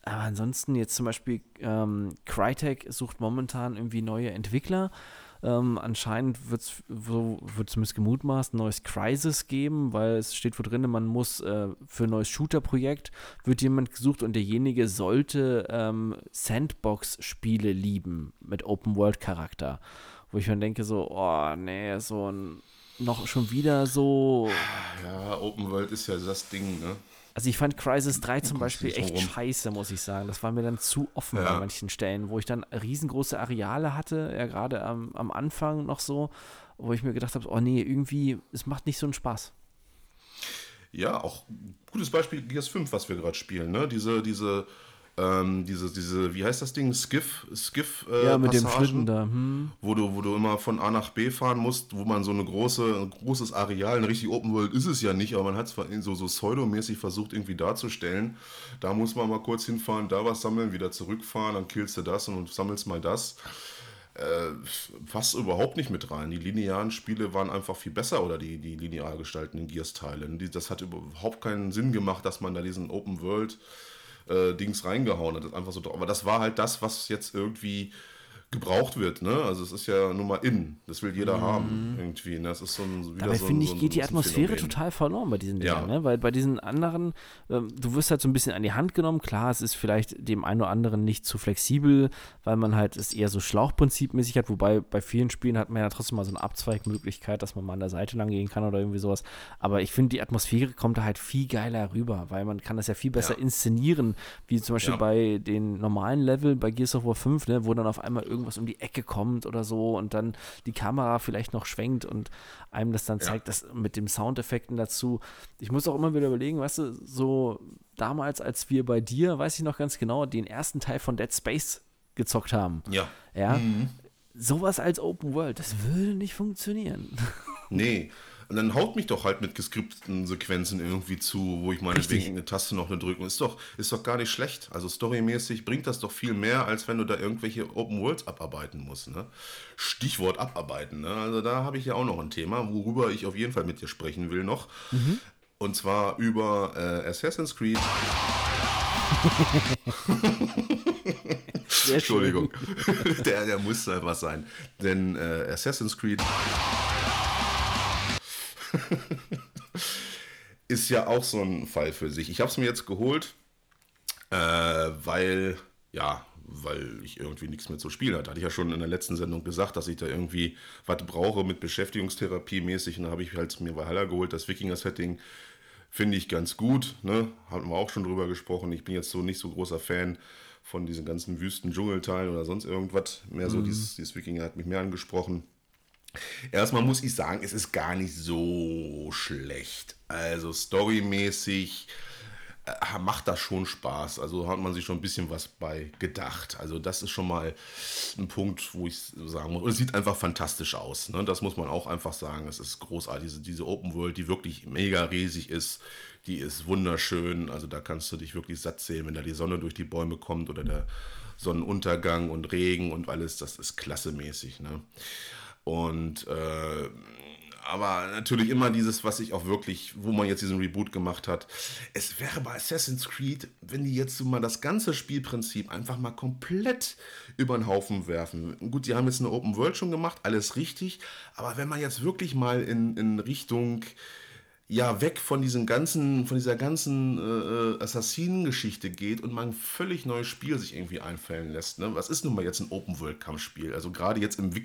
Aber ansonsten jetzt zum Beispiel ähm, Crytek sucht momentan irgendwie neue Entwickler. Ähm, anscheinend wird es, so wird zumindest gemutmaßt, ein neues Crisis geben, weil es steht wo drin, man muss äh, für ein neues Shooter-Projekt wird jemand gesucht und derjenige sollte ähm, Sandbox-Spiele lieben mit Open-World-Charakter. Wo ich mir denke, so, oh nee, so ein noch schon wieder so. Ja, Open World ist ja das Ding, ne? Also ich fand Crisis 3 zum Beispiel echt rum. scheiße, muss ich sagen. Das war mir dann zu offen ja. an manchen Stellen, wo ich dann riesengroße Areale hatte, ja gerade am, am Anfang noch so, wo ich mir gedacht habe, oh nee, irgendwie, es macht nicht so einen Spaß. Ja, auch gutes Beispiel Gears 5, was wir gerade spielen, ne? Diese, diese ähm, diese, diese, wie heißt das Ding? Skiff, Skiff äh, Ja, mit Passagen, dem Schlitten da. Hm. Wo du, wo du immer von A nach B fahren musst, wo man so eine große, ein großes Areal, eine richtig Open World ist es ja nicht, aber man hat es so, so pseudomäßig versucht irgendwie darzustellen. Da muss man mal kurz hinfahren, da was sammeln, wieder zurückfahren, dann killst du das und sammelst mal das. Äh, passt überhaupt nicht mit rein. Die linearen Spiele waren einfach viel besser oder die, die linear gestalteten Gears-Teilen. Das hat überhaupt keinen Sinn gemacht, dass man da diesen Open World äh, Dings reingehauen hat. Das einfach so, aber das war halt das, was jetzt irgendwie gebraucht wird, ne? Also es ist ja nun mal in. Das will jeder mhm. haben irgendwie. Ne? Das ist so ein, wieder Dabei so finde ich, so geht die Atmosphäre total verloren bei diesen Dingen, ja. ne? Weil bei diesen anderen, ähm, du wirst halt so ein bisschen an die Hand genommen. Klar, es ist vielleicht dem einen oder anderen nicht zu flexibel, weil man halt es eher so Schlauchprinzipmäßig hat, wobei bei vielen Spielen hat man ja trotzdem mal so eine Abzweigmöglichkeit, dass man mal an der Seite lang gehen kann oder irgendwie sowas. Aber ich finde, die Atmosphäre kommt da halt viel geiler rüber, weil man kann das ja viel besser ja. inszenieren, wie zum Beispiel ja. bei den normalen Level bei Gears of War 5, ne? Wo dann auf einmal irgendwie irgendwas um die Ecke kommt oder so und dann die Kamera vielleicht noch schwenkt und einem das dann zeigt, ja. das mit den Soundeffekten dazu. Ich muss auch immer wieder überlegen, weißt du, so damals, als wir bei dir, weiß ich noch ganz genau, den ersten Teil von Dead Space gezockt haben. Ja. Ja. Mhm. Sowas als Open World, das würde nicht funktionieren. Nee, und dann haut mich doch halt mit geskripteten Sequenzen irgendwie zu, wo ich meinetwegen eine Taste noch eine drücken. Ist doch, ist doch gar nicht schlecht. Also storymäßig bringt das doch viel mehr, als wenn du da irgendwelche Open Worlds abarbeiten musst. Ne? Stichwort abarbeiten. Ne? Also da habe ich ja auch noch ein Thema, worüber ich auf jeden Fall mit dir sprechen will noch. Mhm. Und zwar über äh, Assassin's Creed. [LAUGHS] Entschuldigung. [LAUGHS] der, der muss einfach sein. Denn äh, Assassin's Creed [LAUGHS] ist ja auch so ein Fall für sich. Ich habe es mir jetzt geholt, äh, weil, ja, weil ich irgendwie nichts mehr zu spielen hatte. Hatte ich ja schon in der letzten Sendung gesagt, dass ich da irgendwie was brauche mit Beschäftigungstherapie mäßig. Und da habe ich halt mir Valhalla geholt, das Wikinger-Setting finde ich ganz gut. Ne? Hatten wir auch schon drüber gesprochen. Ich bin jetzt so nicht so großer Fan von diesen ganzen Wüsten-Dschungelteilen oder sonst irgendwas. Mehr so mhm. dieses, dieses Wikinger hat mich mehr angesprochen. Erstmal muss ich sagen, es ist gar nicht so schlecht. Also storymäßig äh, macht das schon Spaß. Also hat man sich schon ein bisschen was bei gedacht. Also das ist schon mal ein Punkt, wo ich sagen muss, es sieht einfach fantastisch aus. Ne? Das muss man auch einfach sagen. Es ist großartig. Diese, diese Open World, die wirklich mega riesig ist, die ist wunderschön. Also da kannst du dich wirklich satt sehen, wenn da die Sonne durch die Bäume kommt oder der Sonnenuntergang und Regen und alles. Das ist klassemäßig. Ne? Und äh, aber natürlich immer dieses, was ich auch wirklich, wo man jetzt diesen Reboot gemacht hat. Es wäre bei Assassin's Creed, wenn die jetzt mal das ganze Spielprinzip einfach mal komplett über den Haufen werfen. Gut, die haben jetzt eine Open World schon gemacht, alles richtig, aber wenn man jetzt wirklich mal in, in Richtung ja weg von diesem ganzen, von dieser ganzen äh, Assassinen-Geschichte geht und man ein völlig neues Spiel sich irgendwie einfallen lässt. Ne? Was ist nun mal jetzt ein Open-World-Kampfspiel? Also gerade jetzt im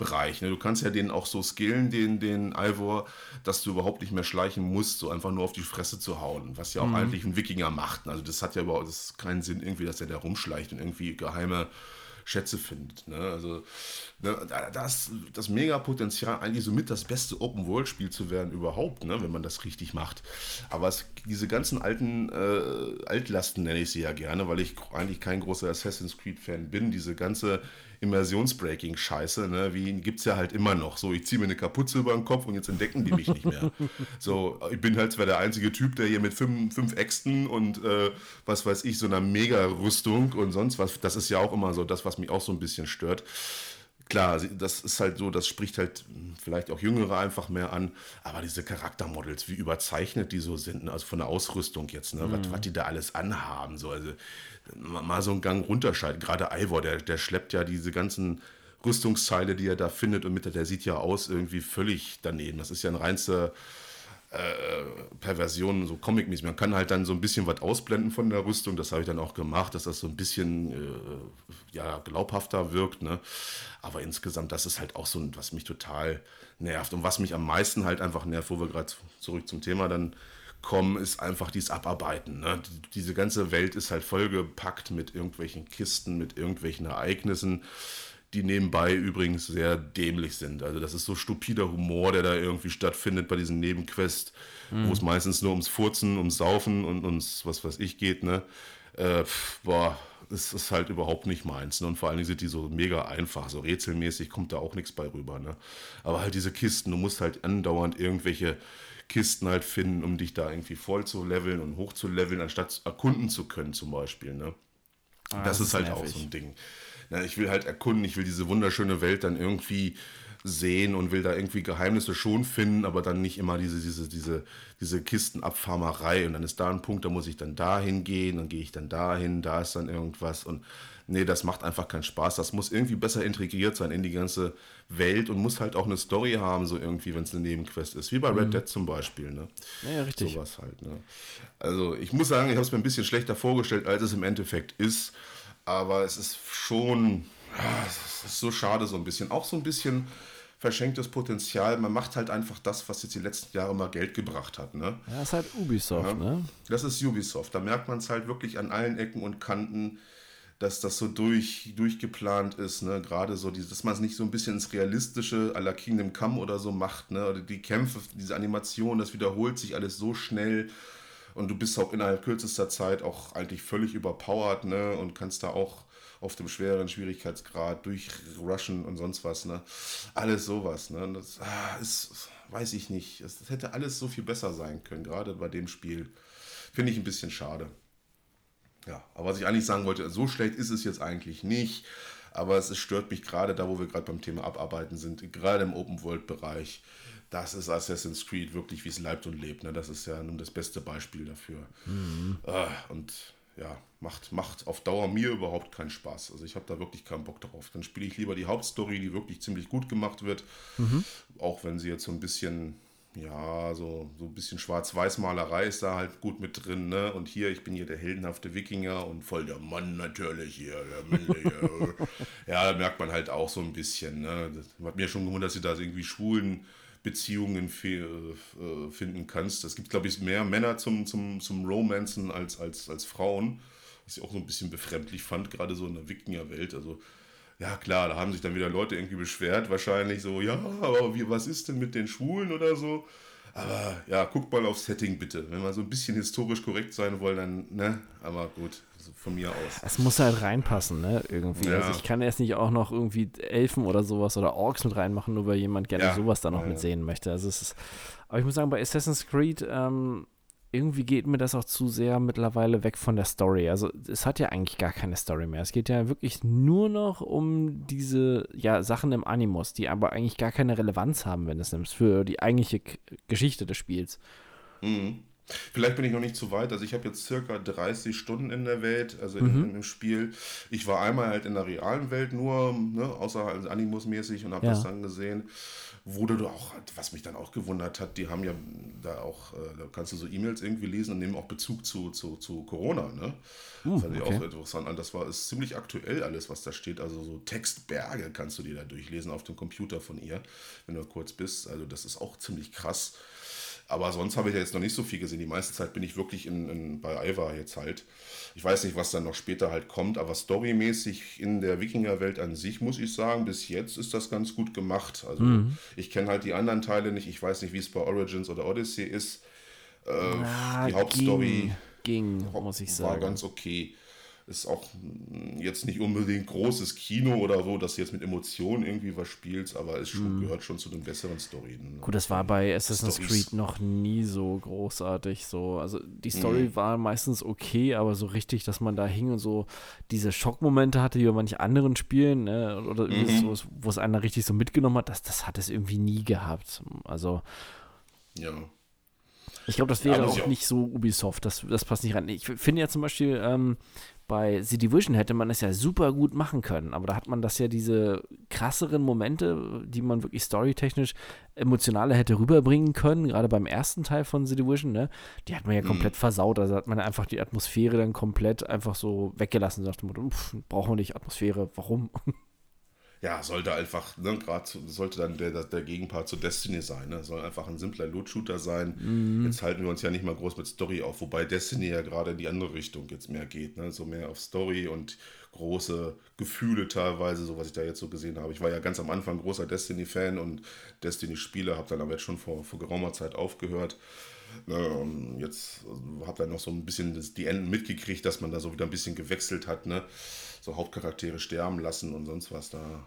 Wikinger-Bereich. Ne? Du kannst ja den auch so skillen, den, den Ivor, dass du überhaupt nicht mehr schleichen musst, so einfach nur auf die Fresse zu hauen, was ja auch mhm. eigentlich ein Wikinger macht. Also das hat ja überhaupt das keinen Sinn irgendwie, dass er da rumschleicht und irgendwie geheime Schätze findet. Ne? Also ne, das, das Mega-Potenzial, eigentlich somit das beste Open-World-Spiel zu werden überhaupt, ne? wenn man das richtig macht. Aber es, diese ganzen alten äh, Altlasten nenne ich sie ja gerne, weil ich eigentlich kein großer Assassin's Creed-Fan bin. Diese ganze Immersionsbreaking-Scheiße, ne? wie gibt es ja halt immer noch. So, ich ziehe mir eine Kapuze über den Kopf und jetzt entdecken die mich nicht mehr. [LAUGHS] so, ich bin halt zwar der einzige Typ, der hier mit fünf, fünf Äxten und äh, was weiß ich, so einer Mega-Rüstung und sonst was, das ist ja auch immer so das, was mich auch so ein bisschen stört klar, das ist halt so, das spricht halt vielleicht auch Jüngere einfach mehr an, aber diese Charaktermodels, wie überzeichnet die so sind, ne? also von der Ausrüstung jetzt, ne? Mhm. was, was die da alles anhaben, so, also mal so einen Gang runterschalten. Gerade Ivor, der, der schleppt ja diese ganzen Rüstungsteile, die er da findet und mit der, sieht ja aus irgendwie völlig daneben. Das ist ja ein reinster äh, Perversion, so Comic-mäßig. Man kann halt dann so ein bisschen was ausblenden von der Rüstung. Das habe ich dann auch gemacht, dass das so ein bisschen äh, ja, glaubhafter wirkt. Ne? Aber insgesamt, das ist halt auch so, was mich total nervt. Und was mich am meisten halt einfach nervt, wo wir gerade zurück zum Thema dann kommen, ist einfach dieses Abarbeiten. Ne? Diese ganze Welt ist halt vollgepackt mit irgendwelchen Kisten, mit irgendwelchen Ereignissen die nebenbei übrigens sehr dämlich sind. Also das ist so stupider Humor, der da irgendwie stattfindet bei diesen Nebenquests, mhm. wo es meistens nur ums Furzen, ums Saufen und ums was weiß ich geht, ne? Äh, boah, das ist halt überhaupt nicht meins. Ne? Und vor allen Dingen sind die so mega einfach, so rätselmäßig kommt da auch nichts bei rüber. Ne? Aber halt diese Kisten, du musst halt andauernd irgendwelche Kisten halt finden, um dich da irgendwie voll zu leveln und hoch zu leveln, anstatt erkunden zu können zum Beispiel. Ne? Ah, das, das, ist halt nervig. auch so ein Ding na, ich will halt erkunden, ich will diese wunderschöne Welt dann irgendwie sehen und will da irgendwie Geheimnisse schon finden, aber dann nicht immer diese, diese, diese, diese Kistenabfarmerei. Und dann ist da ein Punkt, da muss ich dann dahin gehen, dann gehe ich dann dahin, da ist dann irgendwas. Und nee, das macht einfach keinen Spaß. Das muss irgendwie besser integriert sein in die ganze Welt und muss halt auch eine Story haben, so irgendwie, wenn es eine Nebenquest ist. Wie bei Red mhm. Dead zum Beispiel. Ne? Ja, ja richtig. Sowas halt. Ne? Also ich muss sagen, ich habe es mir ein bisschen schlechter vorgestellt, als es im Endeffekt ist. Aber es ist schon, es ist so schade so ein bisschen. Auch so ein bisschen verschenktes Potenzial. Man macht halt einfach das, was jetzt die letzten Jahre mal Geld gebracht hat. Ne? Ja, das ist halt Ubisoft, ja, ne? Das ist Ubisoft. Da merkt man es halt wirklich an allen Ecken und Kanten, dass das so durch, durchgeplant ist. Ne? Gerade so, die, dass man es nicht so ein bisschen ins Realistische à la Kingdom Come oder so macht. Ne? Oder die Kämpfe, diese Animation, das wiederholt sich alles so schnell und du bist auch innerhalb kürzester Zeit auch eigentlich völlig überpowered, ne? Und kannst da auch auf dem schweren Schwierigkeitsgrad durchrushen und sonst was, ne? Alles sowas, ne? Das ah, ist, weiß ich nicht. Das hätte alles so viel besser sein können, gerade bei dem Spiel. Finde ich ein bisschen schade. Ja, aber was ich eigentlich sagen wollte, so schlecht ist es jetzt eigentlich nicht. Aber es stört mich gerade da, wo wir gerade beim Thema Abarbeiten sind, gerade im Open-World-Bereich das ist Assassin's Creed wirklich, wie es leibt und lebt. Ne? Das ist ja nun das beste Beispiel dafür. Mhm. Äh, und ja, macht, macht auf Dauer mir überhaupt keinen Spaß. Also ich habe da wirklich keinen Bock drauf. Dann spiele ich lieber die Hauptstory, die wirklich ziemlich gut gemacht wird. Mhm. Auch wenn sie jetzt so ein bisschen, ja, so, so ein bisschen Schwarz-Weiß-Malerei ist da halt gut mit drin. Ne? Und hier, ich bin hier der heldenhafte Wikinger und voll der Mann natürlich hier, der männliche. [LAUGHS] ja, da merkt man halt auch so ein bisschen. Ne? Das hat mir schon gewundert, dass sie da irgendwie schwulen Beziehungen äh, finden kannst. Es gibt, glaube ich, mehr Männer zum, zum, zum Romanzen als, als, als Frauen, was ich auch so ein bisschen befremdlich fand, gerade so in der Wikinger-Welt. Also, ja, klar, da haben sich dann wieder Leute irgendwie beschwert, wahrscheinlich so, ja, aber wie, was ist denn mit den Schwulen oder so? Aber ja, guckt mal aufs Setting bitte. Wenn wir so ein bisschen historisch korrekt sein wollen, dann, ne? Aber gut, also von mir aus. Es muss halt reinpassen, ne? Irgendwie. Ja. Also ich kann erst nicht auch noch irgendwie Elfen oder sowas oder Orks mit reinmachen, nur weil jemand gerne ja. sowas da noch ja, mit sehen möchte. Also es ist. Aber ich muss sagen, bei Assassin's Creed, ähm, irgendwie geht mir das auch zu sehr mittlerweile weg von der Story. Also es hat ja eigentlich gar keine Story mehr. Es geht ja wirklich nur noch um diese ja, Sachen im Animus, die aber eigentlich gar keine Relevanz haben, wenn du es nimmst, für die eigentliche Geschichte des Spiels. Mhm. Vielleicht bin ich noch nicht zu weit. Also ich habe jetzt circa 30 Stunden in der Welt, also mhm. in, im Spiel. Ich war einmal halt in der realen Welt nur, ne, außer halt Animus-mäßig und habe ja. das dann gesehen. Wurde du auch, was mich dann auch gewundert hat, die haben ja da auch, äh, da kannst du so E-Mails irgendwie lesen und nehmen auch Bezug zu, zu, zu Corona, ne? Uh, das fand ich okay. auch interessant Das war ist ziemlich aktuell alles, was da steht. Also so Textberge kannst du dir da durchlesen auf dem Computer von ihr, wenn du kurz bist. Also das ist auch ziemlich krass. Aber sonst habe ich ja jetzt noch nicht so viel gesehen. Die meiste Zeit bin ich wirklich in, in, bei Ivar jetzt halt. Ich weiß nicht, was dann noch später halt kommt, aber storymäßig in der Wikingerwelt an sich, muss ich sagen, bis jetzt ist das ganz gut gemacht. Also mhm. ich kenne halt die anderen Teile nicht. Ich weiß nicht, wie es bei Origins oder Odyssey ist. Äh, ah, die Hauptstory ging, ging, muss ich sagen. War ganz okay ist auch jetzt nicht unbedingt großes Kino oder so, dass du jetzt mit Emotionen irgendwie was spielst, aber es mm. gehört schon zu den besseren Storys. Ne? Gut, das war bei Assassin's Storys. Creed noch nie so großartig. So. Also die Story mm. war meistens okay, aber so richtig, dass man da hing und so diese Schockmomente hatte, wie bei manchen anderen Spielen, ne? oder mhm. so, wo es einer richtig so mitgenommen hat, das, das hat es irgendwie nie gehabt. Also. Ja. Ich glaube, das wäre ja, auch, auch nicht so Ubisoft. Das, das passt nicht rein. Ich finde ja zum Beispiel, ähm, bei The Division hätte man es ja super gut machen können, aber da hat man das ja diese krasseren Momente, die man wirklich storytechnisch emotionaler hätte rüberbringen können, gerade beim ersten Teil von The Division, ne? Die hat man ja mhm. komplett versaut, also hat man einfach die Atmosphäre dann komplett einfach so weggelassen, sagt man, brauchen wir nicht Atmosphäre, warum? [LAUGHS] ja, sollte einfach, ne, gerade sollte dann der, der Gegenpart zu Destiny sein. Ne? Soll einfach ein simpler Loot-Shooter sein. Mhm. Jetzt halten wir uns ja nicht mal groß mit Story auf, wobei Destiny ja gerade in die andere Richtung jetzt mehr geht. Ne? So mehr auf Story und große Gefühle teilweise, so was ich da jetzt so gesehen habe. Ich war ja ganz am Anfang großer Destiny-Fan und Destiny-Spieler, habe dann aber jetzt schon vor, vor geraumer Zeit aufgehört. Ne, jetzt also, habe dann noch so ein bisschen das, die Enden mitgekriegt, dass man da so wieder ein bisschen gewechselt hat. Ne? So Hauptcharaktere sterben lassen und sonst was da.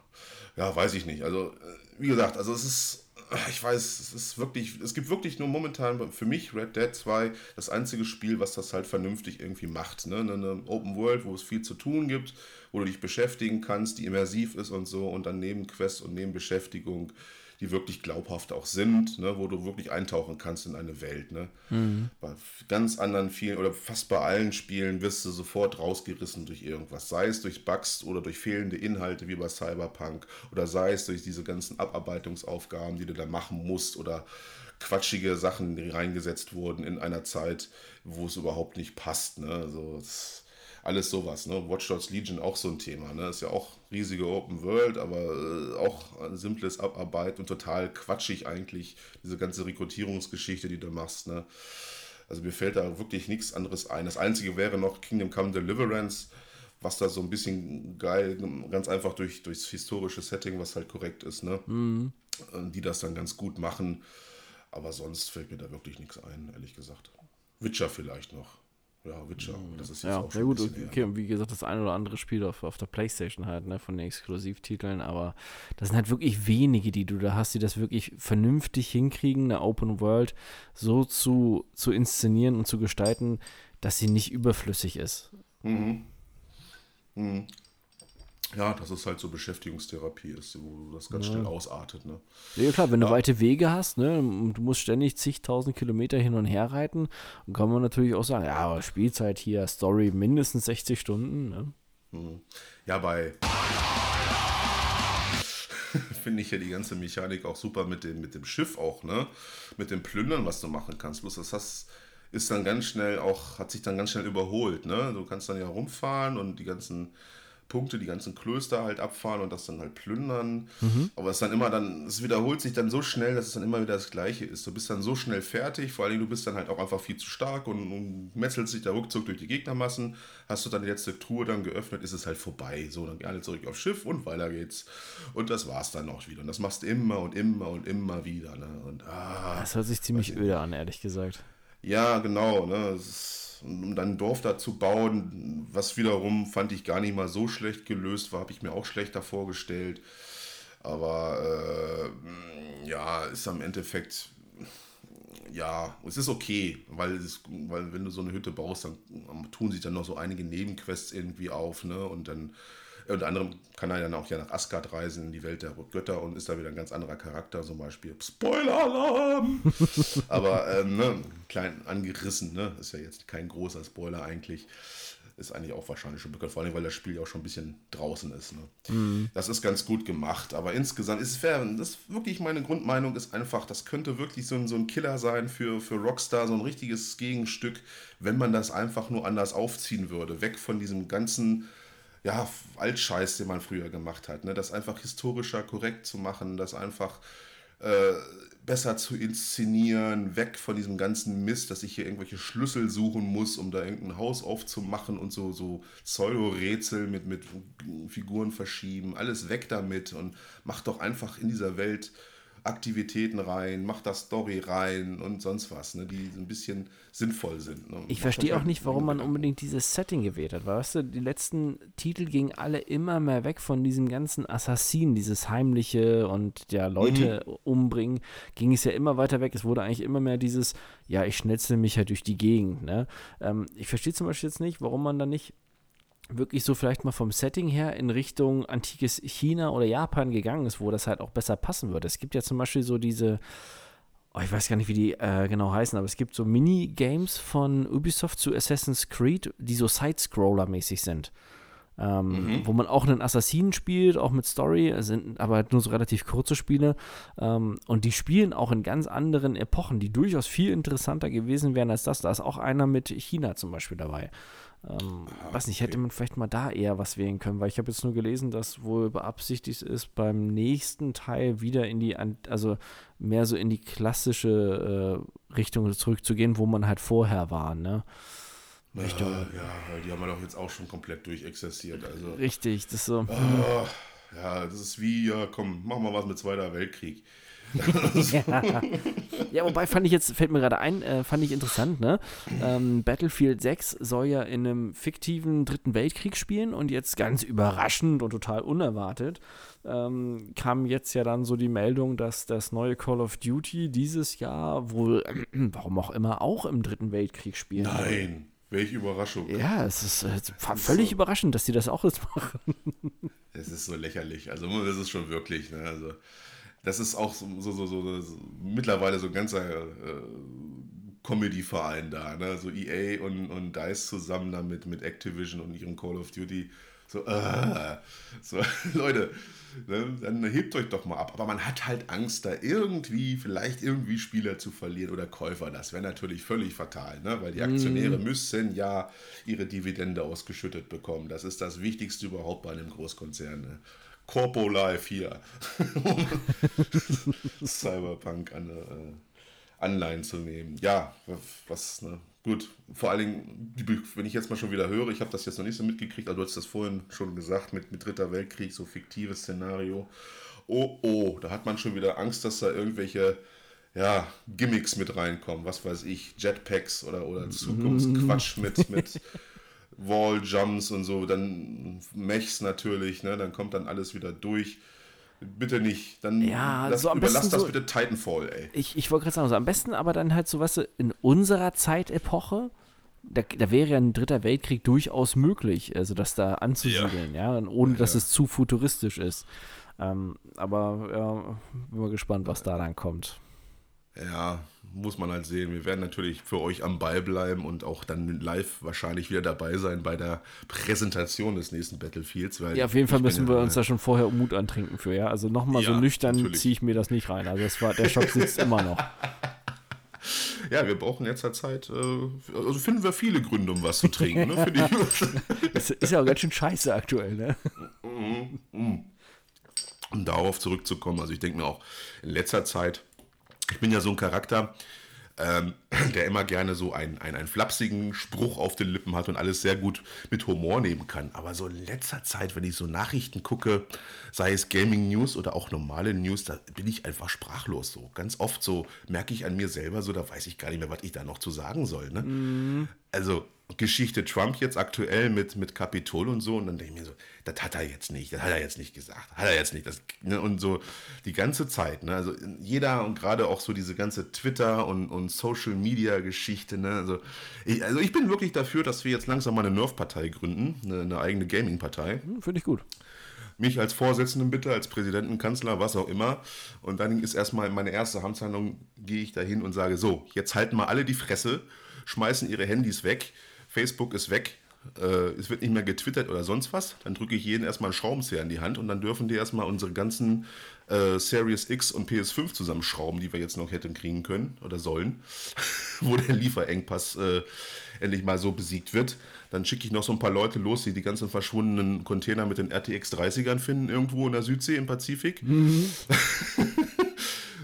Ja, weiß ich nicht. Also, äh, wie gesagt, also es ist, ich weiß, es ist wirklich, es gibt wirklich nur momentan für mich Red Dead 2 das einzige Spiel, was das halt vernünftig irgendwie macht. Ne? Eine Open World, wo es viel zu tun gibt, wo du dich beschäftigen kannst, die immersiv ist und so und dann Nebenquests und Nebenbeschäftigung die wirklich glaubhaft auch sind, ne, wo du wirklich eintauchen kannst in eine Welt. Ne. Mhm. Bei ganz anderen vielen oder fast bei allen Spielen wirst du sofort rausgerissen durch irgendwas, sei es durch Bugs oder durch fehlende Inhalte wie bei Cyberpunk oder sei es durch diese ganzen Abarbeitungsaufgaben, die du da machen musst oder quatschige Sachen, die reingesetzt wurden in einer Zeit, wo es überhaupt nicht passt. Ne. Also, das, alles sowas. Ne? Watch Dogs Legion auch so ein Thema. Ne? Ist ja auch riesige Open World, aber äh, auch ein simples Abarbeit und total quatschig eigentlich, diese ganze Rekrutierungsgeschichte, die du machst. Ne? Also mir fällt da wirklich nichts anderes ein. Das Einzige wäre noch Kingdom Come Deliverance, was da so ein bisschen geil, ganz einfach durch, durchs historische Setting, was halt korrekt ist, ne? Mhm. Die das dann ganz gut machen. Aber sonst fällt mir da wirklich nichts ein, ehrlich gesagt. Witcher vielleicht noch. Ja, Witcher. Das ist jetzt ja, auch schon ja gut, okay, und wie gesagt, das eine oder andere Spiel auf, auf der Playstation halt, ne, von den Exklusivtiteln, aber das sind halt wirklich wenige, die du da hast, die das wirklich vernünftig hinkriegen, eine Open World so zu, zu inszenieren und zu gestalten, dass sie nicht überflüssig ist. Mhm. Mhm ja, dass es halt so Beschäftigungstherapie ist, wo das ganz ja. schnell ausartet. Ne? Ja, klar, wenn ja. du weite Wege hast, ne, und du musst ständig zigtausend Kilometer hin und her reiten, dann kann man natürlich auch sagen, ja, aber Spielzeit hier, Story mindestens 60 Stunden. Ne? Hm. Ja, bei [LAUGHS] finde ich ja die ganze Mechanik auch super mit dem, mit dem Schiff auch, ne? Mit dem Plündern, was du machen kannst. Bloß das hast, ist dann ganz schnell auch, hat sich dann ganz schnell überholt, ne? Du kannst dann ja rumfahren und die ganzen Punkte, die ganzen Klöster halt abfahren und das dann halt plündern. Mhm. Aber es dann immer dann, es wiederholt sich dann so schnell, dass es dann immer wieder das Gleiche ist. Du bist dann so schnell fertig, vor allem du bist dann halt auch einfach viel zu stark und, und metzelst dich da ruckzuck durch die Gegnermassen. Hast du dann die letzte Truhe dann geöffnet, ist es halt vorbei. So, dann gerne zurück aufs Schiff und weiter geht's. Und das war's dann auch wieder. Und das machst du immer und immer und immer wieder. Ne? Und, ah, das hört sich ziemlich öde an, ehrlich gesagt. Ja, genau. Ne? Ist, um dann ein Dorf da zu bauen, was wiederum fand ich gar nicht mal so schlecht gelöst war, habe ich mir auch schlechter vorgestellt. Aber äh, ja, ist am Endeffekt, ja, es ist okay, weil, es, weil wenn du so eine Hütte baust, dann tun sich dann noch so einige Nebenquests irgendwie auf, ne? Und dann Unter anderem kann er dann auch ja nach Asgard reisen, in die Welt der Götter und ist da wieder ein ganz anderer Charakter, zum Beispiel. Spoiler-Alarm! [LAUGHS] Aber ähm, ne, klein angerissen, ne? Ist ja jetzt kein großer Spoiler eigentlich ist eigentlich auch wahrscheinlich schon bekannt, vor allem weil das Spiel ja auch schon ein bisschen draußen ist. Ne? Mhm. Das ist ganz gut gemacht, aber insgesamt ist es fair. Das ist wirklich meine Grundmeinung ist einfach, das könnte wirklich so ein, so ein Killer sein für, für Rockstar, so ein richtiges Gegenstück, wenn man das einfach nur anders aufziehen würde. Weg von diesem ganzen ja, Altscheiß, den man früher gemacht hat. Ne? Das einfach historischer korrekt zu machen, das einfach äh, besser zu inszenieren, weg von diesem ganzen Mist, dass ich hier irgendwelche Schlüssel suchen muss, um da irgendein Haus aufzumachen und so, so Pseudo-Rätsel mit, mit Figuren verschieben. Alles weg damit und mach doch einfach in dieser Welt Aktivitäten rein, mach da Story rein und sonst was, ne, die ein bisschen sinnvoll sind. Ne. Ich verstehe auch nicht, warum man unbedingt dieses Setting gewählt hat. Weil, weißt du, die letzten Titel gingen alle immer mehr weg von diesem ganzen Assassinen, dieses heimliche und ja, Leute mhm. umbringen, ging es ja immer weiter weg. Es wurde eigentlich immer mehr dieses, ja, ich schnetzel mich halt durch die Gegend. Ne? Ähm, ich verstehe zum Beispiel jetzt nicht, warum man da nicht wirklich so vielleicht mal vom Setting her in Richtung antikes China oder Japan gegangen ist, wo das halt auch besser passen würde. Es gibt ja zum Beispiel so diese, oh, ich weiß gar nicht, wie die äh, genau heißen, aber es gibt so Minigames von Ubisoft zu Assassin's Creed, die so Side-Scroller-mäßig sind. Ähm, mhm. Wo man auch einen Assassinen spielt, auch mit Story, sind aber halt nur so relativ kurze Spiele. Ähm, und die spielen auch in ganz anderen Epochen, die durchaus viel interessanter gewesen wären als das. Da ist auch einer mit China zum Beispiel dabei. Ähm, ah, weiß nicht, hätte man vielleicht mal da eher was wählen können, weil ich habe jetzt nur gelesen, dass wohl beabsichtigt ist, beim nächsten Teil wieder in die, also mehr so in die klassische äh, Richtung zurückzugehen, wo man halt vorher war, ne? Richtung, ja, ja, die haben wir doch jetzt auch schon komplett durchexerziert. Also, richtig, das ist so. Oh, ja, das ist wie, ja, komm, mach mal was mit Zweiter Weltkrieg ja. ja, wobei fand ich jetzt, fällt mir gerade ein, äh, fand ich interessant, ne? Ähm, Battlefield 6 soll ja in einem fiktiven Dritten Weltkrieg spielen und jetzt ganz überraschend und total unerwartet ähm, kam jetzt ja dann so die Meldung, dass das neue Call of Duty dieses Jahr wohl, äh, [CLEARS THROAT] warum auch immer, auch im Dritten Weltkrieg spielen Nein. Welche Überraschung. Ja, es ist, äh, völlig so, überraschend, dass die das auch jetzt machen. Es ist so lächerlich. Also, das ist schon wirklich. Ne? Also, das ist auch so, so, so, so, so mittlerweile so ein ganzer äh, Comedy-Verein da, ne? So EA und, und DICE zusammen damit mit Activision und ihrem Call of Duty. So, äh, so [LAUGHS] Leute, ne? dann hebt euch doch mal ab. Aber man hat halt Angst, da irgendwie, vielleicht irgendwie Spieler zu verlieren oder Käufer. Das wäre natürlich völlig fatal, ne? weil die Aktionäre mm. müssen ja ihre Dividende ausgeschüttet bekommen. Das ist das Wichtigste überhaupt bei einem Großkonzern. Ne? Corpo Live hier. [LAUGHS] Cyberpunk an, äh, Anleihen zu nehmen. Ja, was, ne? Gut, vor allen Dingen, wenn ich jetzt mal schon wieder höre, ich habe das jetzt noch nicht so mitgekriegt, aber du hast das vorhin schon gesagt, mit, mit Dritter Weltkrieg, so fiktives Szenario. Oh, oh, da hat man schon wieder Angst, dass da irgendwelche ja, Gimmicks mit reinkommen, was weiß ich, Jetpacks oder, oder Zukunftsquatsch mit, mit [LAUGHS] Wall-Jumps und so, dann Mechs natürlich, ne? dann kommt dann alles wieder durch. Bitte nicht. Dann ja, lass, so am überlass das so, bitte Titanfall, ey. Ich, ich wollte gerade sagen, so am besten aber dann halt so was in unserer Zeitepoche, da, da wäre ja ein dritter Weltkrieg durchaus möglich, also das da anzusiedeln, ja, ja ohne dass ja. es zu futuristisch ist. Ähm, aber ja, bin mal gespannt, was da dann kommt. Ja, muss man halt sehen. Wir werden natürlich für euch am Ball bleiben und auch dann live wahrscheinlich wieder dabei sein bei der Präsentation des nächsten Battlefields. ja, auf jeden Fall müssen wir uns da schon vorher Mut antrinken für, ja. Also nochmal ja, so nüchtern ziehe ich mir das nicht rein. Also das war, der Schock sitzt immer noch. [LAUGHS] Ja, wir brauchen jetzt halt Zeit, äh, also finden wir viele Gründe, um was zu trinken. Ne, das [LAUGHS] ist ja auch ganz schön scheiße aktuell, ne? Um darauf zurückzukommen, also ich denke mir auch, in letzter Zeit ich bin ja so ein Charakter, ähm, [CLEARS THROAT] der immer gerne so einen, einen, einen flapsigen Spruch auf den Lippen hat und alles sehr gut mit Humor nehmen kann. Aber so in letzter Zeit, wenn ich so Nachrichten gucke, sei es Gaming News oder auch normale News, da bin ich einfach sprachlos so. Ganz oft so merke ich an mir selber so, da weiß ich gar nicht mehr, was ich da noch zu sagen soll. Ne? Mm. Also Geschichte Trump jetzt aktuell mit, mit Kapitol und so. Und dann denke ich mir so, das hat er jetzt nicht, das hat er jetzt nicht gesagt, hat er jetzt nicht. Das, ne, und so die ganze Zeit. Ne? Also jeder und gerade auch so diese ganze Twitter- und, und Social-Media-Geschichte. Ne? Also, ich, also ich bin wirklich dafür, dass wir jetzt langsam mal eine Nerf-Partei gründen, eine, eine eigene Gaming-Partei. Hm, Finde ich gut mich als Vorsitzenden bitte, als Präsidenten, Kanzler, was auch immer. Und dann ist erstmal meine erste Amtshandlung, gehe ich dahin und sage, so, jetzt halten mal alle die Fresse, schmeißen ihre Handys weg, Facebook ist weg, äh, es wird nicht mehr getwittert oder sonst was. Dann drücke ich jeden erstmal einen Schraubenzieher in die Hand und dann dürfen die erstmal unsere ganzen äh, Series X und PS5 zusammenschrauben, die wir jetzt noch hätten kriegen können oder sollen, [LAUGHS] wo der Lieferengpass äh, endlich mal so besiegt wird. Dann schicke ich noch so ein paar Leute los, die die ganzen verschwundenen Container mit den RTX 30ern finden, irgendwo in der Südsee im Pazifik. Mhm. [LAUGHS]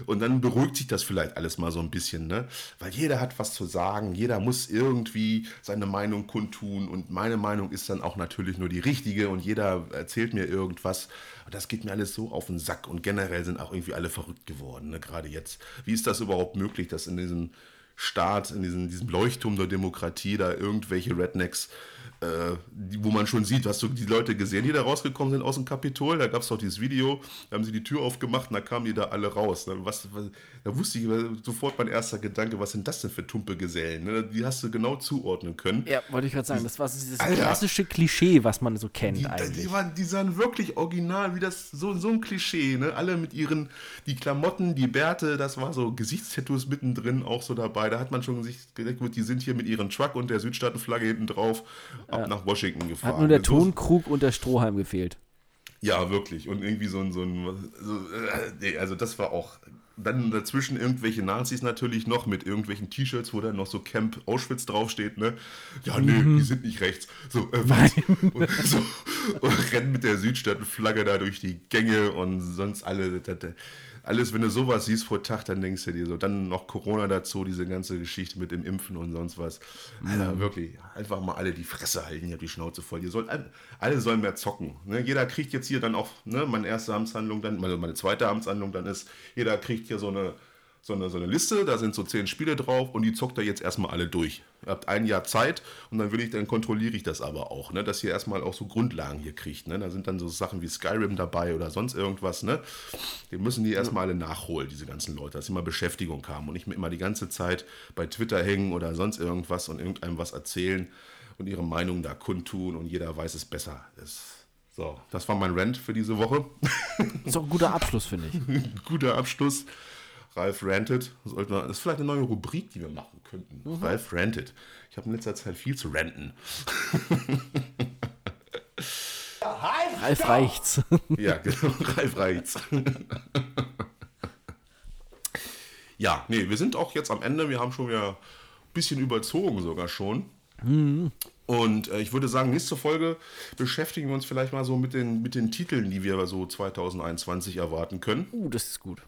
Und dann beruhigt sich das vielleicht alles mal so ein bisschen, ne? Weil jeder hat was zu sagen, jeder muss irgendwie seine Meinung kundtun und meine Meinung ist dann auch natürlich nur die richtige und jeder erzählt mir irgendwas. Das geht mir alles so auf den Sack und generell sind auch irgendwie alle verrückt geworden, ne? Gerade jetzt. Wie ist das überhaupt möglich, dass in diesem Staat, in diesem, diesem Leuchtturm der Demokratie da irgendwelche Rednecks äh, wo man schon sieht, hast du die Leute gesehen, die da rausgekommen sind aus dem Kapitol? Da gab es doch dieses Video, da haben sie die Tür aufgemacht und da kamen die da alle raus. Ne? Was, was, da wusste ich sofort mein erster Gedanke, was sind das denn für Tumpe-Gesellen? Ne? Die hast du genau zuordnen können. Ja, wollte ich gerade sagen, das war so dieses Alter, klassische Klischee, was man so kennt die, eigentlich. Die, waren, die sahen wirklich original, wie das, so, so ein Klischee. Ne? Alle mit ihren, die Klamotten, die Bärte, das war so Gesichtstattoos mittendrin auch so dabei. Da hat man schon sich gedacht, die sind hier mit ihrem Truck und der Südstaatenflagge hinten drauf ab ja. nach Washington gefahren. Hat nur der Tonkrug und der Strohhalm gefehlt. Ja, wirklich. Und irgendwie so ein, so ein so, äh, also das war auch. Dann dazwischen irgendwelche Nazis natürlich noch mit irgendwelchen T-Shirts, wo dann noch so Camp Auschwitz draufsteht, ne? Ja, nee, mhm. die sind nicht rechts. So, äh, was? und, so, und rennen mit der Südstaatenflagge da durch die Gänge und sonst alle. Das, das, alles, wenn du sowas siehst vor Tag, dann denkst du dir so, dann noch Corona dazu, diese ganze Geschichte mit dem Impfen und sonst was. Alter, mhm. wirklich, einfach mal alle die Fresse halten, ihr habt die Schnauze voll. Ihr sollt, alle sollen mehr zocken. Ne? Jeder kriegt jetzt hier dann auch, ne, meine erste Amtshandlung dann, also meine zweite Amtshandlung dann ist, jeder kriegt hier so eine so eine, so eine Liste, da sind so zehn Spiele drauf und die zockt er jetzt erstmal alle durch. Ihr habt ein Jahr Zeit und dann will ich, dann kontrolliere ich das aber auch, ne, dass ihr erstmal auch so Grundlagen hier kriegt. Ne? Da sind dann so Sachen wie Skyrim dabei oder sonst irgendwas, ne? Die müssen die erstmal alle nachholen, diese ganzen Leute, dass sie mal Beschäftigung haben und nicht immer die ganze Zeit bei Twitter hängen oder sonst irgendwas und irgendeinem was erzählen und ihre Meinung da kundtun und jeder weiß es besser. Das, so, das war mein Rant für diese Woche. Das ist auch ein guter Abschluss, finde ich. [LAUGHS] guter Abschluss. Ralf Ranted. Das ist vielleicht eine neue Rubrik, die wir machen könnten. Mhm. Ralf Ranted. Ich habe in letzter Zeit viel zu ranten. [LAUGHS] Ralf reicht's. [LAUGHS] Ja, genau. Ralf reicht's. [LAUGHS] ja, nee, wir sind auch jetzt am Ende. Wir haben schon wieder ein bisschen überzogen sogar schon. Mhm. Und äh, ich würde sagen, nächste Folge beschäftigen wir uns vielleicht mal so mit den, mit den Titeln, die wir so 2021 erwarten können. Uh, das ist gut.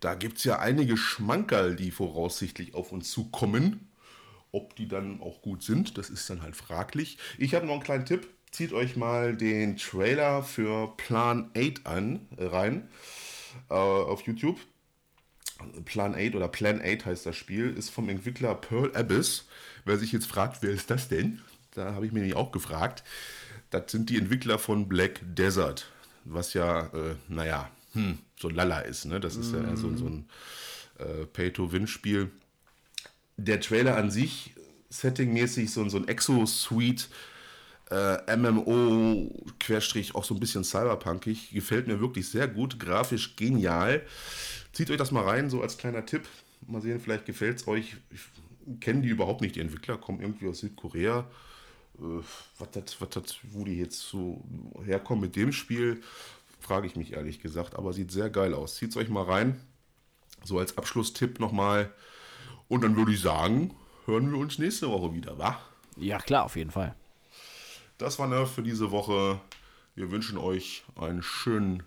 Da gibt es ja einige Schmankerl, die voraussichtlich auf uns zukommen. Ob die dann auch gut sind, das ist dann halt fraglich. Ich habe noch einen kleinen Tipp. Zieht euch mal den Trailer für Plan 8 an, äh, rein äh, auf YouTube. Plan 8 oder Plan 8 heißt das Spiel, ist vom Entwickler Pearl Abyss. Wer sich jetzt fragt, wer ist das denn? Da habe ich mich nämlich auch gefragt. Das sind die Entwickler von Black Desert, was ja, äh, naja, hm, so lala ist. Ne? Das ist mm. ja so, so ein äh, Pay-to-Win-Spiel. Der Trailer an sich, settingmäßig, so, so ein Exo-Suite, äh, MMO, Querstrich, auch so ein bisschen cyberpunkig, gefällt mir wirklich sehr gut, grafisch genial. Zieht euch das mal rein, so als kleiner Tipp. Mal sehen, vielleicht gefällt es euch. Ich kenne die überhaupt nicht, die Entwickler, kommen irgendwie aus Südkorea. Äh, was das, wo die jetzt so herkommen mit dem Spiel, Frage ich mich ehrlich gesagt, aber sieht sehr geil aus. Zieht es euch mal rein. So als Abschlusstipp nochmal. Und dann würde ich sagen, hören wir uns nächste Woche wieder, wa? Ja, klar, auf jeden Fall. Das war Nerf für diese Woche. Wir wünschen euch einen schönen,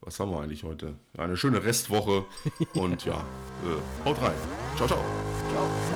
was haben wir eigentlich heute? Eine schöne Restwoche. [LAUGHS] Und ja, äh, haut rein. Ciao, ciao. Ciao.